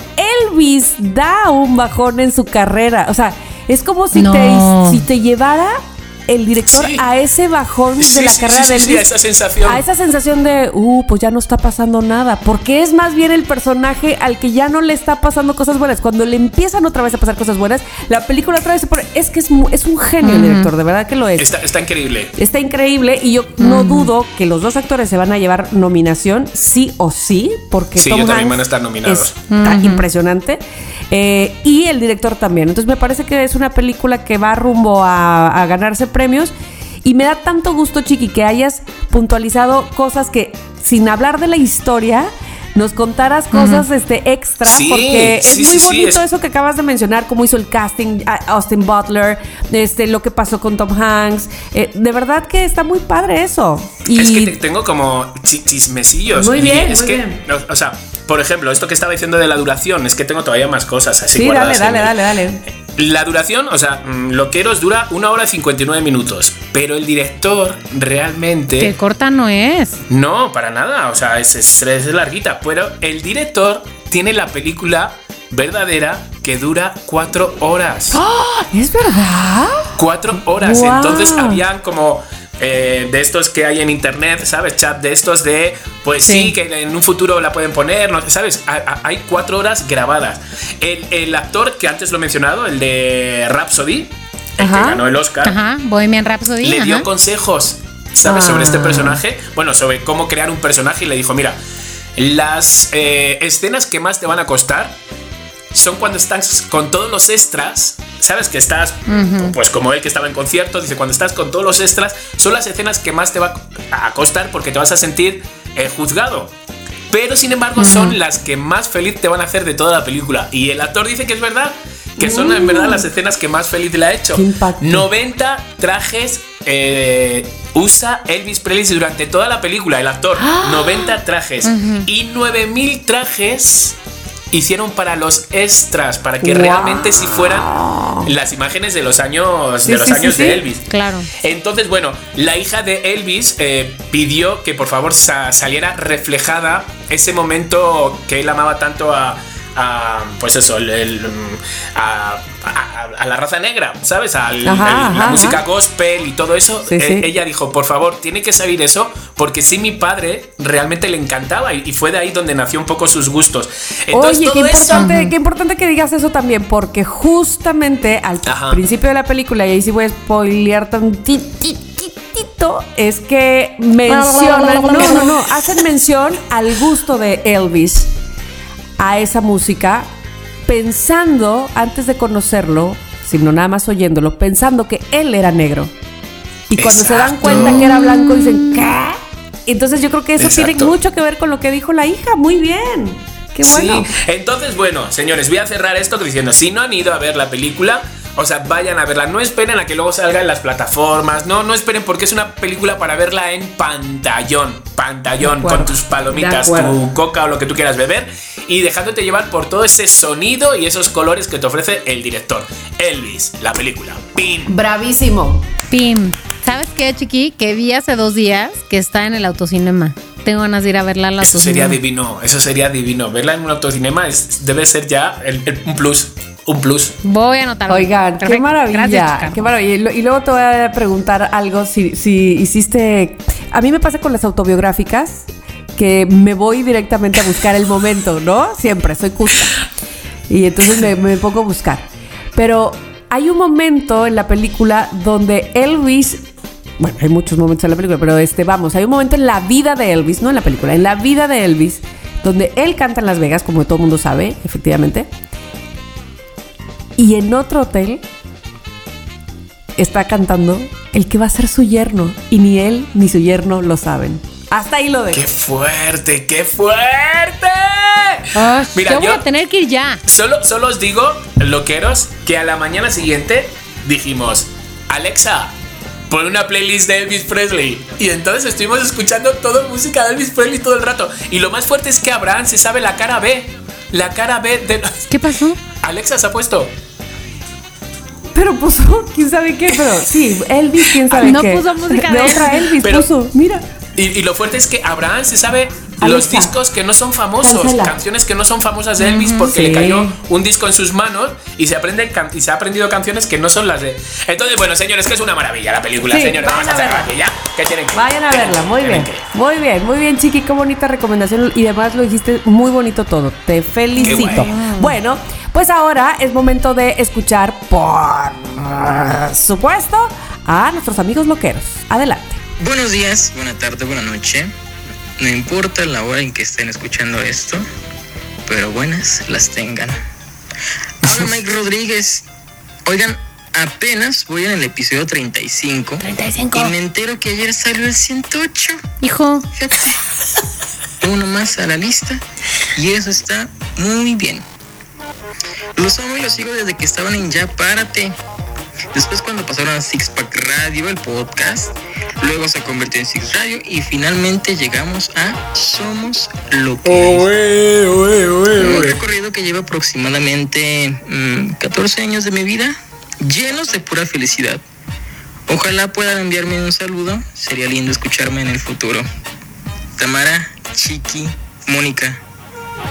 Elvis da un bajón en su carrera. O sea, es como si, No. te, si te llevara el director Sí. a ese bajón Sí, de la sí, carrera sí, de sí, Elvis. sí, a esa sensación. A esa sensación de, uh, pues ya no está pasando nada. Porque es más bien el personaje al que ya no le está pasando cosas buenas. Cuando le empiezan otra vez a pasar cosas buenas, la película otra vez se pone. Es que es, un genio el director, de verdad que lo es. Está, está increíble. Está increíble y yo no dudo que los dos actores se van a llevar nominación, sí o sí, porque Sí, Tom yo también Hanks van a estar nominados. Está impresionante. Eh, y el director también. Entonces me parece que es una película que va rumbo a, a ganarse premios. Y me da tanto gusto, Chiqui, que hayas puntualizado cosas que, sin hablar de la historia, nos contaras cosas este, extra. Sí, porque es muy sí, bonito es- eso que acabas de mencionar, cómo hizo el casting Austin Butler, este, lo que pasó con Tom Hanks. Eh, de verdad que está muy padre eso. Y Es que te- tengo como chi- chismecillos. Muy Y bien, es muy que, bien. O, o sea, por ejemplo, esto que estaba diciendo de la duración, es que tengo todavía más cosas así sí, dale, guardadas dale, el- dale, dale. La duración, o sea, mm, lo que eros dura una hora y 59 minutos. Pero el director realmente. Que corta no es. No, para nada. O sea, es, es, es larguita. Pero el director tiene la película verdadera que dura cuatro horas. ¿Es verdad? Cuatro horas. Entonces habían como eh, de estos que hay en internet, ¿sabes? Chat de estos de, pues sí, Sí. que en un futuro la pueden poner, ¿no? ¿sabes? Ha- ha- Hay cuatro horas grabadas. El, el actor que antes lo he mencionado, el de Rhapsody, el Ajá. que ganó el Oscar, Ajá, Bohemian Rhapsody. le dio ajá. consejos, ¿sabes? Sobre este Ah. personaje. Bueno, sobre cómo crear un personaje y le dijo, mira, las eh, escenas que más te van a costar son cuando estás con todos los extras, ¿sabes? Que estás, pues como él que estaba en concierto, dice, cuando estás con todos los extras, son las escenas que más te va a costar porque te vas a sentir eh, juzgado. Pero sin embargo son las que más feliz te van a hacer de toda la película. Y el actor dice que es verdad, que son en verdad las escenas que más feliz le ha hecho. Qué impacto. 90 trajes eh, usa Elvis Presley durante toda la película, el actor. 90 trajes. Y 9000 trajes hicieron para los extras, para que Wow. realmente si fueran las imágenes de los años, Sí, de, los sí, sí, años sí. de Elvis. Claro. Entonces, bueno, la hija de Elvis eh, pidió que por favor sa- saliera reflejada ese momento que él amaba tanto a, a, pues eso, el- el, a, a- a la raza negra, ¿sabes? El- la ajá, música gospel y todo eso. Sí, Eh, sí. Ella dijo, por favor, tiene que salir eso, porque sí, mi padre realmente le encantaba y, y fue de ahí donde nació un poco sus gustos. Entonces, Oye, qué eso- importante, qué importante que digas eso también, porque justamente al Ajá. principio de la película, y ahí sí voy a spoilear tantitito, es que mencionan, no, no, no, hacen mención al gusto de Elvis a esa música, pensando, antes de conocerlo, sino nada más oyéndolo, pensando que él era negro. Y cuando se dan Exacto. cuenta que era blanco, dicen, ¿qué? Entonces yo creo que eso tiene Exacto. mucho que ver con lo que dijo la hija. Muy bien. Qué bueno. Sí, entonces, bueno, señores, voy a cerrar esto diciendo: si no han ido a ver la película, o sea, vayan a verla. No esperen a que luego salga en las plataformas. No, no esperen porque es una película para verla en pantallón. Pantallón, con tus palomitas, tu coca o lo que tú quieras beber. Y dejándote llevar por todo ese sonido y esos colores que te ofrece el director. Elvis, la película. Pin. Bravísimo. Pim. ¿Sabes qué, chiqui? Que vi hace dos días que está en el autocinema. Tengo ganas de ir a verla al Eso sería autocinema. divino, eso sería divino. Verla en un autocinema es- debe ser ya el- el- un plus. Un plus. Voy a anotarlo. Oigan, qué maravilla. Gracias, qué maravilla. Y lo- Y luego te voy a preguntar algo si, si hiciste. A mí me pasa con las autobiográficas que me voy directamente a buscar el momento, ¿no? Siempre, soy justa. Y entonces me, me pongo a buscar. Pero hay un momento en la película donde Elvis. Bueno, hay muchos momentos en la película, pero este, vamos, hay un momento en la vida de Elvis, no en la película, en la vida de Elvis, donde él canta en Las Vegas, como todo el mundo sabe, efectivamente. Y en otro hotel está cantando el que va a ser su yerno. Y ni él ni su yerno lo saben. Hasta ahí lo ¡Qué dejo. fuerte! ¡Qué fuerte! Ay, Mira, yo voy yo a tener que ir ya. solo, solo os digo, loqueros, que a la mañana siguiente dijimos, Alexa, pon una playlist de Elvis Presley. Y entonces estuvimos escuchando toda música de Elvis Presley todo el rato. Y lo más fuerte es que Abraham se sabe la cara B. La cara B de... ¿Qué pasó? Alexa se ha puesto. Pero puso, quién sabe qué, pero sí, Elvis, quién sabe No qué. puso música de de otra Elvis. Elvis Pero- puso, mira. Y, y lo fuerte es que Abraham se sabe los discos que no son famosos, cancela. canciones que no son famosas de Elvis porque Sí. le cayó un disco en sus manos y se aprende y se ha aprendido canciones que no son las de. Entonces, bueno, señores, que es una maravilla la película, Sí, señores. Vamos a verla. aquí ya. Que tienen que Vayan a verla, muy bien. que- Muy bien, muy bien, Chiqui, qué bonita recomendación. Y además lo dijiste muy bonito todo. Te felicito. Bueno, pues ahora es momento de escuchar, por supuesto, a nuestros amigos loqueros. Adelante. Buenos días, buena tarde, buena noche. No importa la hora en que estén escuchando esto, pero buenas las tengan. Habla Mike Rodríguez. Oigan, apenas voy en el episodio 35. 35. Y me entero que ayer salió el 108. Hijo, Fíjate. Uno más a la lista. Y eso está muy bien. Los amo y los sigo desde que estaban en Ya Párate. Después cuando pasaron a Six Pack Radio, el podcast, luego se convirtió en Six Radio y finalmente llegamos a Somos lo que es. Un recorrido que lleva aproximadamente mm, 14 años de mi vida, llenos de pura felicidad. Ojalá puedan enviarme un saludo, sería lindo escucharme en el futuro. Tamara, Chiqui, Mónica,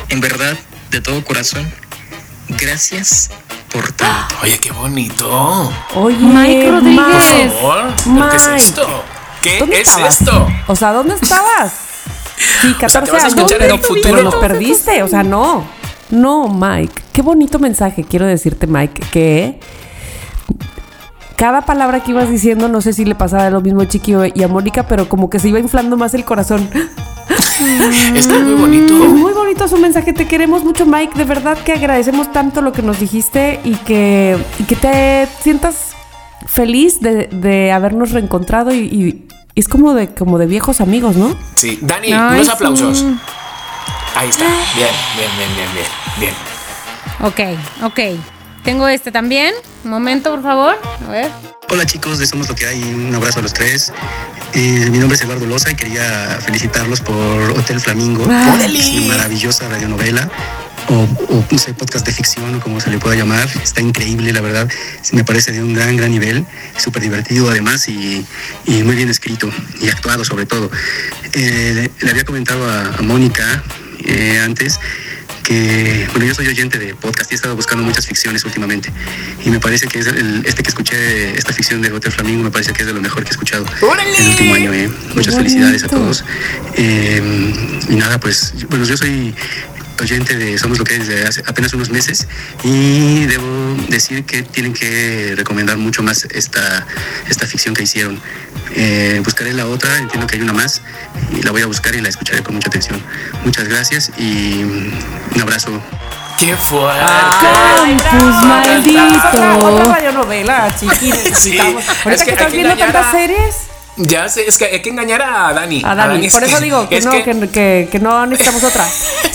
en verdad, de todo corazón, gracias por tanto. Oye, qué bonito. Oye, Mike Rodríguez. Por Mike, favor. ¿pero ¿Qué es esto? ¿Qué ¿dónde es estabas? esto? O sea, ¿dónde estabas? Sí, 14 te vas a años, en pero, el futuro. los perdiste. O sea, no. No, Mike. Qué bonito mensaje quiero decirte, Mike, que cada palabra que ibas diciendo, no sé si le pasaba lo mismo a Chiqui y a Mónica, pero como que se iba inflando más el corazón. Es que es muy bonito. Es muy bonito su mensaje. Te queremos mucho, Mike. De verdad que agradecemos tanto lo que nos dijiste y que, y que te sientas feliz de, de habernos reencontrado y, y es como de, como de viejos amigos, ¿no? Sí, Dani, Ay, unos sí. aplausos. Ahí está. Bien, bien, bien, bien, bien. Bien. ok, ok. Tengo este también. Un momento, por favor. A ver. Hola chicos de Somos Lo que hay, un abrazo a los tres. Eh, mi nombre es Eduardo Loza y quería felicitarlos por Hotel Flamingo. Es una maravillosa radionovela o, o no sé, podcast de ficción o como se le pueda llamar. Está increíble, la verdad. Me parece de un gran, gran nivel. Súper divertido además y, y muy bien escrito y actuado sobre todo. Eh, le, le había comentado a, a Mónica eh, antes que, bueno, yo soy oyente de podcast y he estado buscando muchas ficciones últimamente. Y me parece que es el- este que escuché, esta ficción de Hotel Flamingo, me parece que es de lo mejor que he escuchado en el último año. ¿eh? Muchas felicidades a todos. Eh, y nada, pues, bueno, yo soy oyente de Somos lo que es desde hace apenas unos meses y debo decir que tienen que recomendar mucho más esta, esta ficción que hicieron. Eh, buscaré la otra, entiendo que hay una más y la voy a buscar y la escucharé con mucha atención. Muchas gracias y un abrazo. ¡Qué fuerte! Campus maldito. Otra- radionovela, chiqui. necesitamos. es Ahorita que que, estás que viendo tantas a- series. Ya sé, es que hay que engañar a Dani. A Dani. es Por eso digo que es no, que, que- que no necesitamos otra.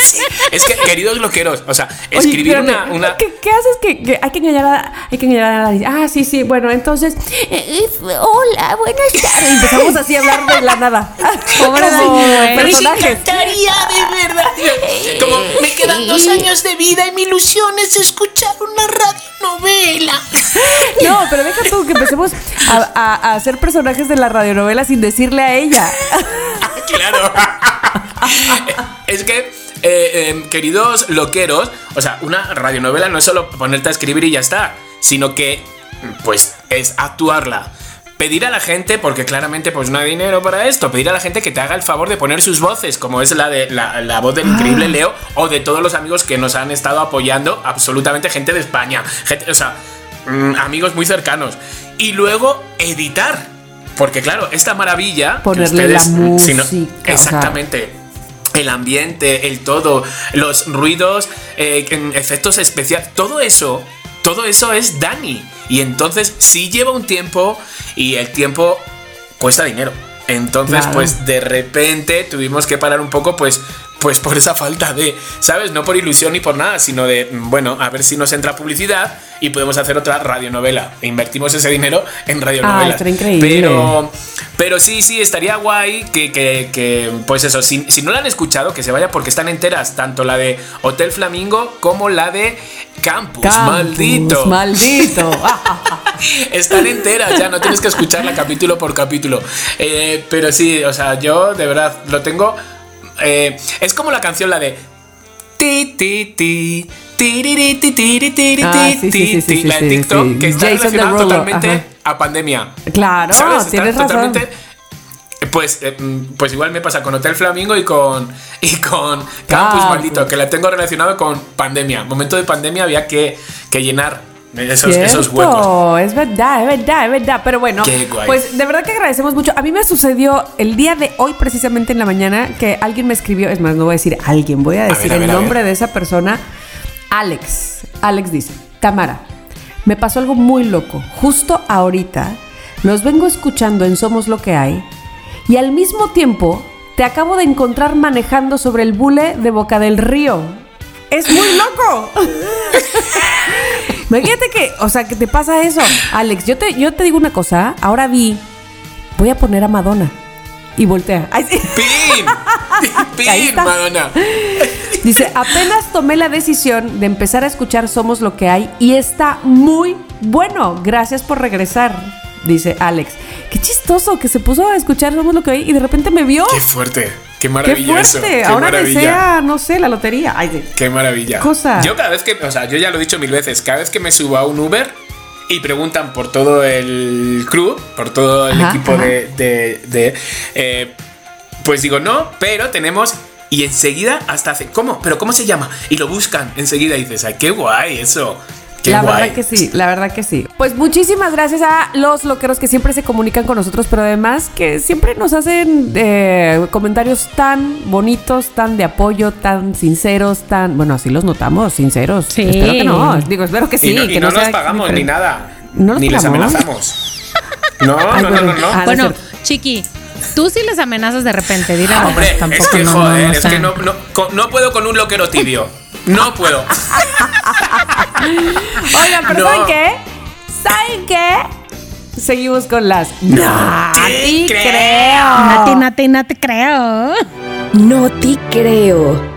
Sí, Es que, queridos loqueros, o sea, Oye, escribir una, una- ¿Qué, qué haces que, que hay que engañar a hay que engañar a la Ah, sí, sí. Bueno, entonces, eh, eh, hola, buenas tardes. Empezamos así a hablar de la nada. Como personajes. encantaría, de verdad. Como me quedan dos años de vida y mi ilusión es escuchar una radionovela. No, pero deja tú que empecemos a, a- a hacer personajes de la radionovela sin decirle a ella. Claro. es que, eh, eh, queridos loqueros, o sea, una radionovela no es solo ponerte a escribir y ya está, sino que, pues, es actuarla. Pedir a la gente, porque claramente pues no hay dinero para esto, pedir a la gente que te haga el favor de poner sus voces, como es la de la, la voz del increíble Leo o de todos los amigos que nos han estado apoyando, absolutamente gente de España, gente, o sea, mm, amigos muy cercanos. Y luego editar. Porque claro, esta maravilla... que Ponerle la si no- música, o sea. El ambiente, el todo, los ruidos, eh, efectos especiales, todo eso, todo eso es Dani. Y entonces sí lleva un tiempo y el tiempo cuesta dinero. Entonces, Claro. pues de repente tuvimos que parar un poco, pues, pues por esa falta de, ¿sabes? No por ilusión ni por nada, sino de, bueno, a ver si nos entra publicidad y podemos hacer otra radionovela. E invertimos ese dinero en radionovelas. estaría increíble. Pero, pero sí, sí, estaría guay que, que- que, pues eso, si, si no la han escuchado, que se vaya porque están enteras, tanto la de Hotel Flamingo como la de Campus, Campus, maldito. Maldito. Están enteras, ya no tienes que escucharla capítulo por capítulo. Eh, pero sí, o sea, yo de verdad lo tengo. Eh, es como la canción, la de. Ti, ti, ti. tiriri, ti, tiri, tiri, Ah, ti, ti, sí, ti, la de TikTok, que está relacionada totalmente ajá. a pandemia. Claro, ¿Sabes? Está tienes razón. totalmente. Pues, eh, pues igual me pasa con Hotel Flamingo y con, y con Campus Campus. Maldito, que la tengo relacionado con pandemia. Momento de pandemia había que, que llenar esos, esos Cierto, huecos. Es verdad, es verdad, es verdad. Pero bueno, Qué guay. pues de verdad que agradecemos mucho. A mí me sucedió el día de hoy, precisamente en la mañana, que alguien me escribió. Es más, no voy a decir alguien, voy a decir ver, a el ver, nombre de esa persona. Alex. Alex dice: Tamara, me pasó algo muy loco. Justo ahorita los vengo escuchando en Somos lo que hay y al mismo tiempo te acabo de encontrar manejando sobre el bule de Boca del Río. ¡Es muy loco! Imagínate que, o sea, que te pasa eso. Alex, yo te, yo te digo una cosa. Ahora vi, voy a poner a Madonna. Y voltea. Ay, sí. ¡Pin! Ahí ¡Pin, está. Madonna! Dice, apenas tomé la decisión de empezar a escuchar Somos lo que hay y está muy bueno. Gracias por regresar, dice Alex. Qué chistoso que se puso a escuchar Somos lo que hay y de repente me vio. ¡Qué fuerte! ¡Qué Qué maravilla eso! fuerte. ¡Qué Ahora maravilla! desea, no sé, la lotería. Ay. ¡Qué maravilla! Cosa. Yo cada vez que, o sea, yo ya lo he dicho mil veces, cada vez que me subo a un Uber y preguntan por todo el crew, por todo el Ajá, equipo ajá. de, de- de, eh, pues digo no, pero tenemos y enseguida hasta hace, ¿cómo? ¿Pero cómo se llama? Y lo buscan enseguida y dices, ¡ay, qué guay eso! ¡Qué la guay! verdad que sí, la verdad que sí. Pues muchísimas gracias a los loqueros que siempre se comunican con nosotros, pero además que siempre nos hacen eh, comentarios tan bonitos, tan de apoyo, tan sinceros, tan. Bueno, así los notamos, sinceros. Sí. Espero que no. Digo, espero que sí. y no, y que no nos pagamos ni nada. ¿No los ni les pagamos? amenazamos. No, Ay, no, no, bueno. no, no. Ah, Bueno, cierto. Chiqui, tú sí les amenazas de repente, dile Ah, Hombre, tampoco. es que no, joder, no, no, es que no, no, co- no puedo con un loquero tibio. No puedo. Oigan, pero No. ¿saben qué? ¿Saben qué? Seguimos con las. No, te creo. Nati, Nati, no te creo. No te creo.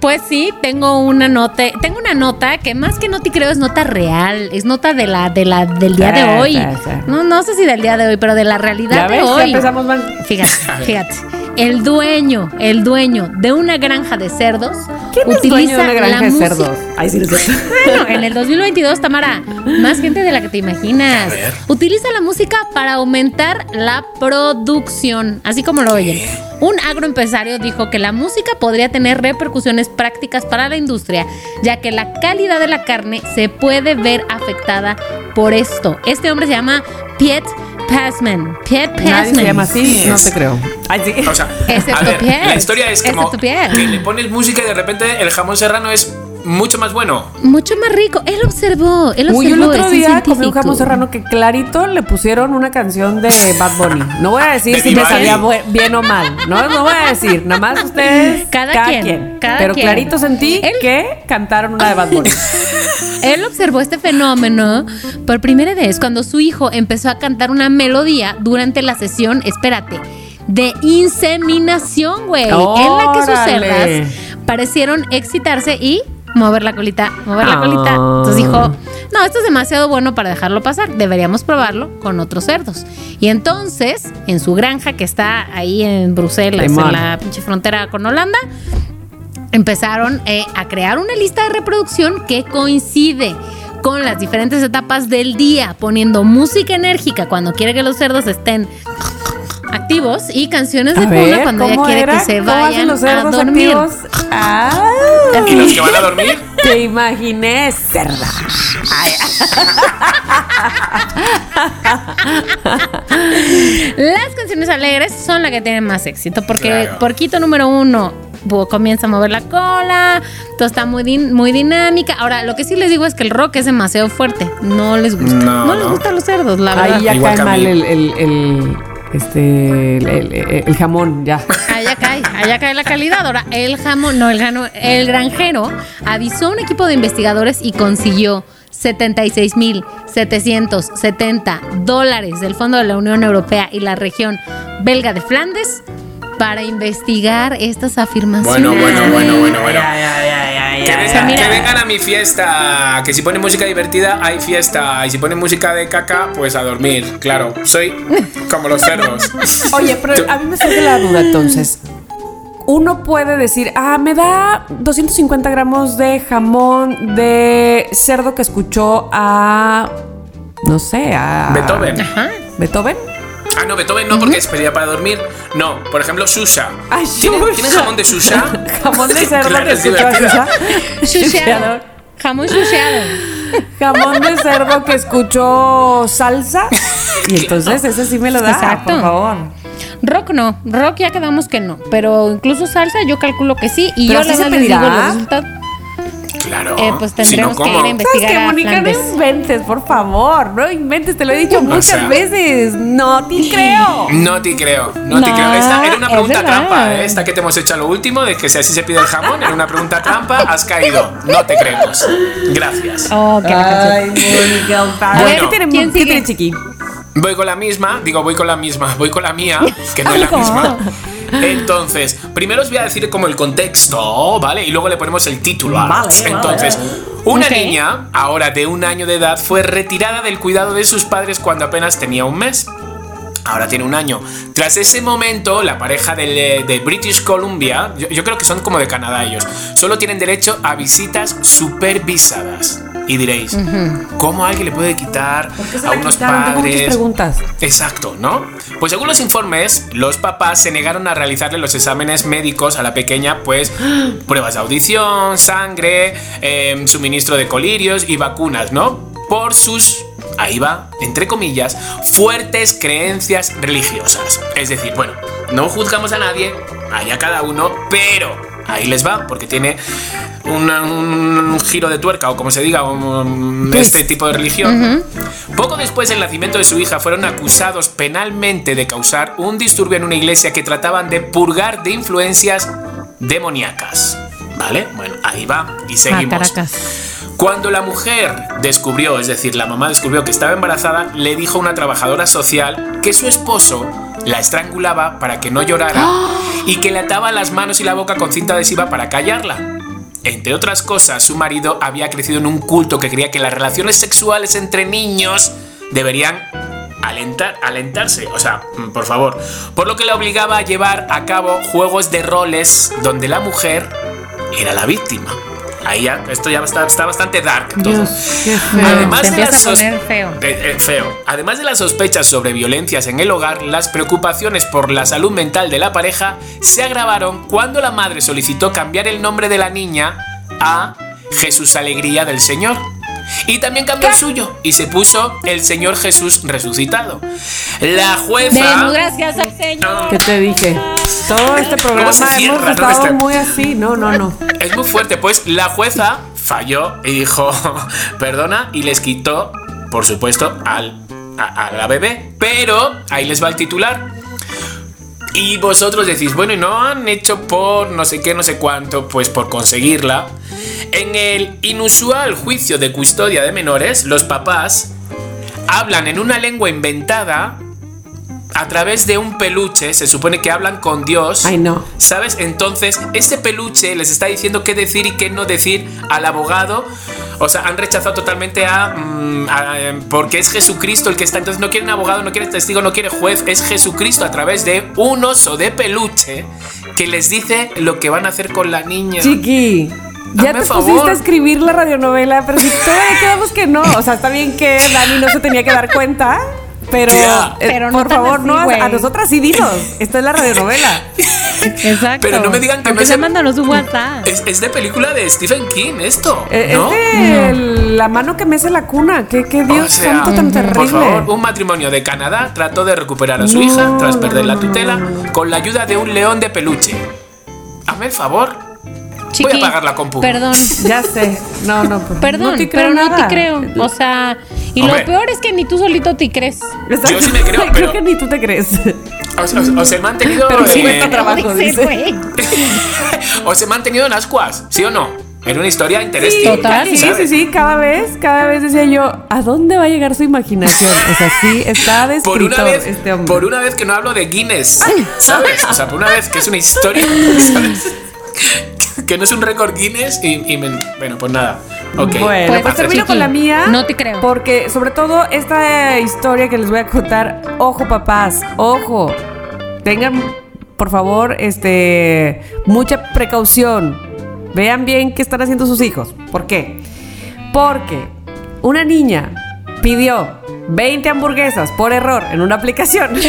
Pues sí, tengo una nota, tengo una nota que más que no te creo es nota real, es nota de la, de la, del día de hoy. No, no sé si del día de hoy, pero de la realidad ¿Ya de ves? Ya hoy. empezamos mal. Fíjate, fíjate. El dueño, el dueño de una granja de cerdos ¿Quién es dueño de una granja la de música- cerdos? Ay, sí, no sé. Bueno, en el 2022, Tamara, más gente de la que te imaginas. Utiliza la música para aumentar la producción, así como lo oyen. Un agroempresario dijo que la música podría tener repercusiones prácticas para la industria, ya que la calidad de la carne se puede ver afectada por esto. Este hombre se llama Piet Passman. Piet Nadie Passman. se llama así, no Es- te creo. Ay, sí. O sea, es a ver, la historia es como que le pones música y de repente el jamón serrano es mucho más bueno. Mucho más rico. Él observó, él observó. Uy, yo el otro día comí un jamón serrano que clarito le pusieron una canción de Bad Bunny. No voy a decir ¿De si me bu- bien o mal. No, no voy a decir. Nada más ustedes. Cada quien, cada Pero quien. clarito sentí Él- que cantaron una de Bad Bunny. Él observó este fenómeno por primera vez cuando su hijo empezó a cantar una melodía durante la sesión, espérate, de inseminación, güey, en la que sus cerdas parecieron excitarse y mover la colita, mover la Ah. colita. Entonces dijo, no, esto es demasiado bueno para dejarlo pasar, deberíamos probarlo con otros cerdos. Y entonces, en su granja que está ahí en Bruselas, en la pinche frontera con Holanda, empezaron eh, a crear una lista de reproducción que coincide con las diferentes etapas del día, poniendo música enérgica cuando quiere que los cerdos estén activos y canciones de cuna cuando ella ¿cómo quiere era? que se ¿Cómo hacen vayan los a dormir. Ah, ¿Y los que van a dormir? te imaginé, cerda. Ay, Las canciones alegres son las que tienen más éxito porque Claro. porquito número uno comienza a mover la cola, todo está muy, din- muy dinámica. Ahora, lo que sí les digo es que el rock es demasiado fuerte, no les gusta. No, No, les no. gustan los cerdos, la verdad. Ahí ya Igual cae mal el, el, el- este, el, el- el jamón, ya. Allá cae, allá cae la calidad. Ahora, el jamón, no, el, gano- el granjero avisó a un equipo de investigadores y consiguió 76.770 dólares del Fondo de la Unión Europea y la región belga de Flandes para investigar estas afirmaciones. Bueno, bueno, bueno, bueno, bueno. ay, Que ay, vengan a mi fiesta. Que si ponen música divertida, hay fiesta. Y si ponen música de caca, pues a dormir. Claro, soy como los cerdos. Oye, pero a mí me surge la duda entonces. Uno puede decir, ah, me da 250 gramos de jamón de cerdo que escuchó a. No sé, a. Beethoven. Ajá. ¿Beethoven? Ah, no, Beethoven no, porque es pedida para dormir. No, por ejemplo, Susha. Ay, ¿Tienen, Susha. ¿tienen jamón de Susha? Jamón de cerdo Claro, que. Susha. Chucheado. Jamón chucheado. Jamón de cerdo que escuchó salsa. Y entonces ese sí me lo da, Exacto. por favor. Rock no, rock ya quedamos que no, pero incluso salsa yo calculo que sí y Pero yo les digo los resultados. Claro. Eh, pues si no, tendremos que ir a ¿Sabes investigar qué, a Mónica? No inventes, por favor. No inventes, te lo he dicho muchas sea. veces. No te creo. No te creo, no, te No, creo. Esta era una pregunta trampa, ¿eh? esta que te hemos hecho a lo último, de que si así se pide el jamón, era una pregunta trampa, has caído. No te creemos. Gracias. Oh, que la canción. Mónica, A ver, ¿qué tiene, ¿quién qué tiene Chiqui? Voy con la misma, digo, voy con la misma, voy con la mía, que no es la ¿Cómo? misma. Entonces, primero os voy a decir como el contexto, ¿vale? Y luego le ponemos el título. Vale, Entonces, una niña, ahora de un año de edad, fue retirada del cuidado de sus padres cuando apenas tenía un mes. Ahora tiene un año. Tras ese momento, la pareja eh, de British Columbia, yo, yo creo que son como de Canadá ellos, solo tienen derecho a visitas supervisadas. Y diréis, ¿cómo alguien le puede quitar a unos padres? preguntas. Exacto, ¿no? Pues según los informes, los papás se negaron a realizarle los exámenes médicos a la pequeña, pues pruebas de audición, sangre, em, suministro de colirios y vacunas, ¿no? Por sus, ahí va, entre comillas, fuertes creencias religiosas. Es decir, bueno, no juzgamos a nadie, allá cada uno, pero ahí les va, porque tiene una- un giro de tuerca o como se diga, un- este tipo de religión. Poco después del nacimiento de su hija fueron acusados penalmente de causar un disturbio en una iglesia que trataban de purgar de influencias demoníacas. ¿Vale? Bueno, ahí va y Ah, seguimos. Cuando la mujer descubrió, es decir, la mamá descubrió que estaba embarazada, le dijo a una trabajadora social que su esposo la estrangulaba para que no llorara y que le ataba las manos y la boca con cinta adhesiva para callarla. Entre otras cosas, su marido había crecido en un culto que creía que las relaciones sexuales entre niños deberían alentar, alentarse, o sea, mm, por favor, por lo que la obligaba a llevar a cabo juegos de roles donde la mujer era la víctima. Ahí ya, esto ya está, está bastante dark todo. Dios, qué feo. Además Se de empieza las a sos- poner feo. Eh, eh, feo. Además de las sospechas sobre violencias en el hogar, las preocupaciones por la salud mental de la pareja se agravaron cuando la madre solicitó cambiar el nombre de la niña a Jesús Alegría del Señor. Y también cambió el suyo y se puso el Señor Jesús resucitado. La jueza. Demos gracias al Señor. ¿Qué te dije? Todo este programa se cierra? hemos ¿Dónde estado está? muy así. No, no, no. Es muy fuerte, pues la jueza falló y dijo, perdona, y les quitó, por supuesto, al, a, a la bebé. Pero ahí les va el titular. Y vosotros decís, bueno, y no han hecho por no sé qué, no sé cuánto, pues por conseguirla. En el inusual juicio de custodia de menores, los papás hablan en una lengua inventada a través de un peluche, se supone que hablan con Dios. Ay, no. ¿Sabes? Entonces, ese peluche les está diciendo qué decir y qué no decir al abogado. O sea, han rechazado totalmente a, mm, a, eh, Porque es Jesucristo el que está. Entonces, no quieren abogado, no quieren testigo, no quieren juez. Es Jesucristo a través de un oso de peluche que les dice lo que van a hacer con la niña. Chiqui. Ya Hazme te favor. pusiste a escribir la radionovela, pero si todavía quedamos que no. O sea, está bien que Dani no se tenía que dar cuenta, pero, Tía. eh, Pero no por favor, así, no, a nosotras sí dinos. Esta es la radionovela. Exacto. Pero no me digan que Aunque no se- mándanos un WhatsApp. Es, es de película de Stephen King esto, Eh, ¿no? Es de la mano que mece la cuna. ¿Qué, qué Dios O sea, santo tan terrible? Por favor, un matrimonio de Canadá trató de recuperar a su No, hija tras perder la tutela con la ayuda de un león de peluche. Hazme el favor. Chiqui, Voy a apagar la compu. Perdón. Ya sé. No, no. pues, Perdón, no te creo pero no te creo. O sea, y Hombre. lo peor es que ni tú solito te crees. Yo sí me creo, Creo pero- que ni tú te crees. Os, os- os he mantenido. Pero sí eh, cuesta trabajo, Dice, dice. güey. os he mantenido en ascuas, ¿sí o no? Era una historia Sí, interesante. Total. sí, sí, sí, cada vez, cada vez decía yo, ¿a dónde va a llegar su imaginación? O sea, sí, está de Por una, escritor vez, este hombre. por una vez que no hablo de Guinness, ¿sabes? O sea, por una vez que es una historia, ¿sabes? Que no es un récord Guinness y, y me- bueno, pues nada. Ok. Bueno, Pues, pues termino con la mía. no te creo. Porque sobre todo esta historia que les voy a contar, ojo papás, ojo. Tengan, por favor, este mucha precaución. Vean bien qué están haciendo sus hijos. ¿Por qué? Porque una niña pidió 20 hamburguesas por error en una aplicación.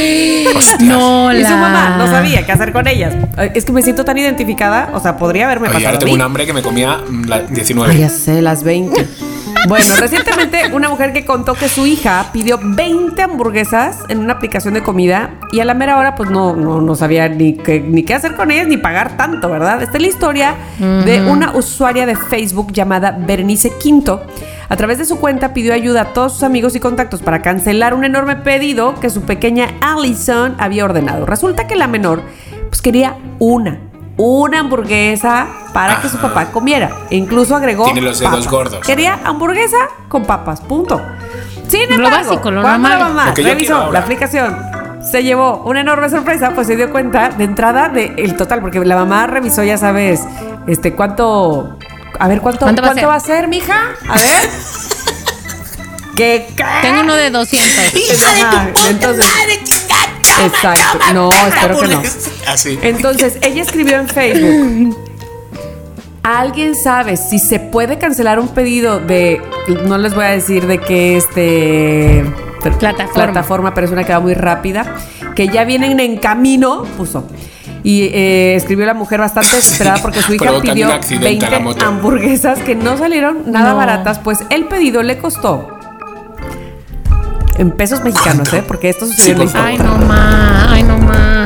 No, Y su la- mamá no sabía qué hacer con ellas. Es que me siento tan identificada. O sea, podría haberme Oye, pasado ahora a tengo mí. un hambre que me comía mm, la 19. Ay, ya sé, las 20. Bueno, recientemente una mujer que contó que su hija pidió 20 hamburguesas en una aplicación de comida y a la mera hora pues no, no, no sabía ni qué, ni qué hacer con ellas ni pagar tanto, ¿verdad? Esta es la historia de una usuaria de Facebook llamada Berenice Quinto. A través de su cuenta pidió ayuda a todos sus amigos y contactos para cancelar un enorme pedido que su pequeña Allison había ordenado. Resulta que la menor pues quería una, una hamburguesa para que su papá comiera. E incluso agregó. Tiene los dedos gordos. Quería hamburguesa con papas, punto. Sin Lo embargo, básico, lo cuando la mamá Lo revisó la aplicación, se llevó una enorme sorpresa, pues se dio cuenta de entrada del total, porque la mamá revisó, ya sabes, este, cuánto. A ver, ¿cuánto, ¿Cuánto cuánto, va a va a ser, mija? A ver. ¿Qué? qué? Tengo uno de 200. Ajá, entonces. Exacto. No, espero que no. Así. Entonces, ella escribió en Facebook. ¿Alguien sabe si se puede cancelar un pedido de, no les voy a decir de qué este Plataforma. plataforma, pero es una que va muy rápida, que ya vienen en camino, puso. Y eh, escribió la mujer bastante desesperada porque su hija pidió un accidente a la 20 moto. hamburguesas que no salieron nada No. baratas, pues el pedido le costó en pesos mexicanos, ¿eh? Porque esto sucedió Sí, en México. Ay, no ma, ay, no ma.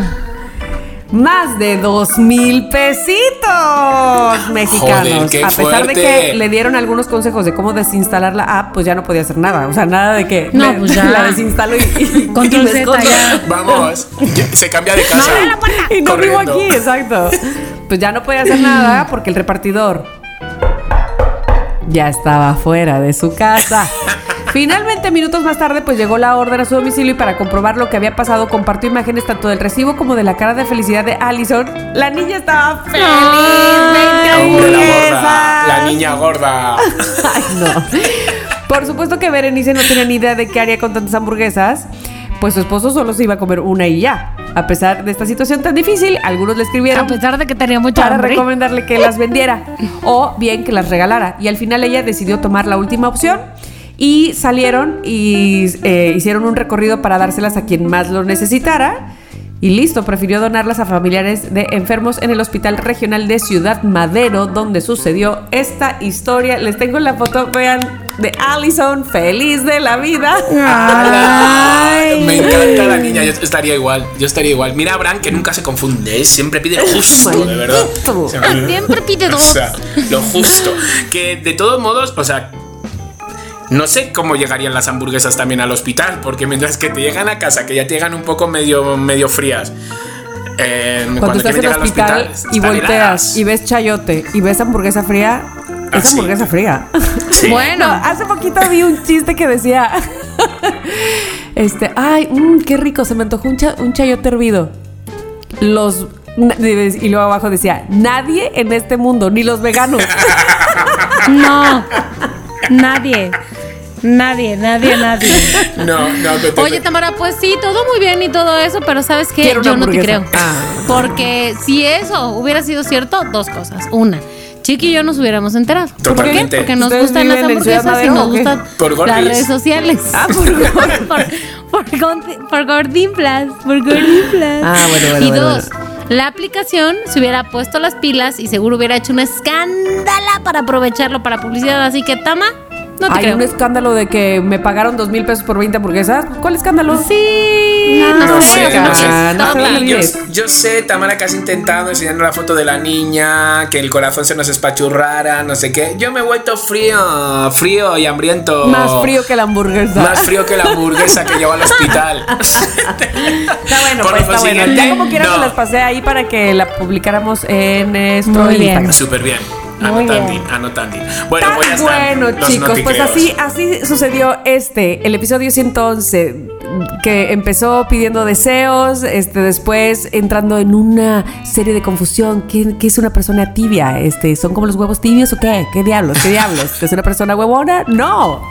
Más de dos mil pesitos mexicanos. Joder, a pesar de que le dieron algunos consejos de cómo desinstalar la app, pues ya no podía hacer nada. O sea, nada de que No, me- pues ya. la desinstalo y, y, Control y me Z, escondo. ya. Vamos. Ya- Se cambia de casa. Y no vivo aquí, exacto. Pues ya no podía hacer nada porque el repartidor ya estaba fuera de su casa. Finalmente, minutos más tarde, pues llegó la orden a su domicilio y para comprobar lo que había pasado, compartió imágenes tanto del recibo como de la cara de felicidad de Allison. La niña estaba feliz. 20 Hombre, la gorda. hamburguesas. La niña gorda. Ay, no. Por supuesto que Berenice no tenía ni idea de qué haría con tantas hamburguesas. Pues su esposo solo se iba a comer una y ya. A pesar de esta situación tan difícil, algunos le escribieron A pesar de que tenía mucha para hambre. recomendarle que las vendiera o bien que las regalara. Y al final ella decidió tomar la última opción y salieron y eh, hicieron un recorrido para dárselas a quien más lo necesitara. Y listo, prefirió donarlas a familiares de enfermos en el Hospital Regional de Ciudad Madero, donde sucedió esta historia. Les tengo la foto, vean, de Allison, feliz de la vida. Me encanta la niña, yo estaría igual, yo estaría igual. Mira a Bran que nunca se confunde, ¿eh? siempre pide justo, de verdad. Siempre pide O dos. sea, lo justo. Que de todos modos, o sea, no sé cómo llegarían las hamburguesas también al hospital, porque mientras que te llegan a casa, que ya te llegan un poco medio, medio frías. eh, Cuando, estás en el llegan al hospital, y volteas heladas. y ves chayote y ves hamburguesa fría, Ah, es sí. hamburguesa fría. Sí. Bueno, No, hace poquito vi un chiste que decía, este, ay, mm, qué rico, se me antojó un, cha- un chayote hervido. Los y luego abajo decía, nadie en este mundo, ni los veganos. no. Nadie. Nadie, nadie, nadie. No, no, te- Oye, Tamara, pues sí, todo muy bien y todo eso, pero ¿sabes qué? Quiero una Yo no te creo. Ah. Porque si eso hubiera sido cierto, dos cosas. Una, Chiqui y yo nos hubiéramos enterado. ¿Por qué? Porque nos ¿Ustedes gustan las hamburguesas y nos gustan Por las redes sociales. Ah, por por, por, gordi- por gordinflas, por gordinflas. Ah, bueno, bueno, Y bueno, dos, la aplicación se hubiera puesto las pilas y seguro hubiera hecho un escándalo para aprovecharlo para publicidad. Así que, Tama, no te Hay creo. un escándalo de que me pagaron dos mil pesos por 20 hamburguesas. ¿Cuál escándalo? Sí, no, No sé, yo, yo sé, Tamara, que has intentado enseñando la foto de la niña, que el corazón se nos espachurrara, no sé qué. Yo me he vuelto frío, frío y hambriento. Más frío que la hamburguesa. Más frío que la hamburguesa que llevo al hospital. Está bueno, Por pues está bueno. Ya como quiera no. se las pasé ahí para que la publicáramos en nuestro Muy bien. Instagram. Súper bien. Bien. anotando. Bueno, Tan pues bueno, Los chicos, pues así, así sucedió este, el episodio 111, que empezó pidiendo deseos, este, después entrando en una serie de confusión. ¿Qué, qué es una persona tibia? Este, ¿Son como los huevos tibios o qué? ¿Qué diablos? ¿Qué diablos? ¿Es una persona huevona? No.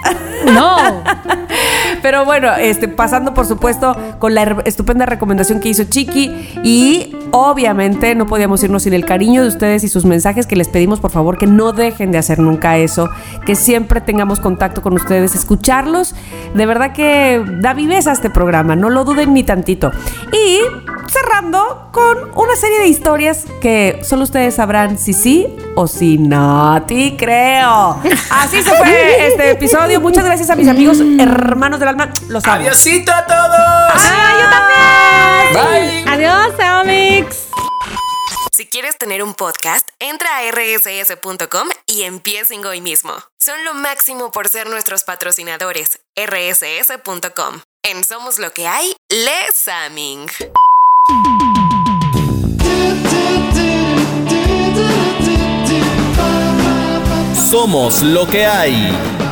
No. Pero bueno, este, pasando por supuesto con la estupenda recomendación que hizo Chiqui y obviamente no podíamos irnos sin el cariño de ustedes y sus mensajes que les pedimos por favor que no dejen de hacer nunca eso, que siempre tengamos contacto con ustedes, escucharlos. De verdad que da viveza a este programa, no lo duden ni tantito. Y cerrando con una serie de historias que solo ustedes sabrán si sí o si no. Te creo. Así se fue este episodio. Muchas gracias a mis amigos hermanos del alma. Los amo. Adiosito a todos. ¡Ah, yo también! Bye. Adiós, Amix. Si quieres tener un podcast, entra a rss.com y empiecen hoy mismo. Son lo máximo por ser nuestros patrocinadores. rss.com. En Somos lo que hay, Aming. Somos lo que hay.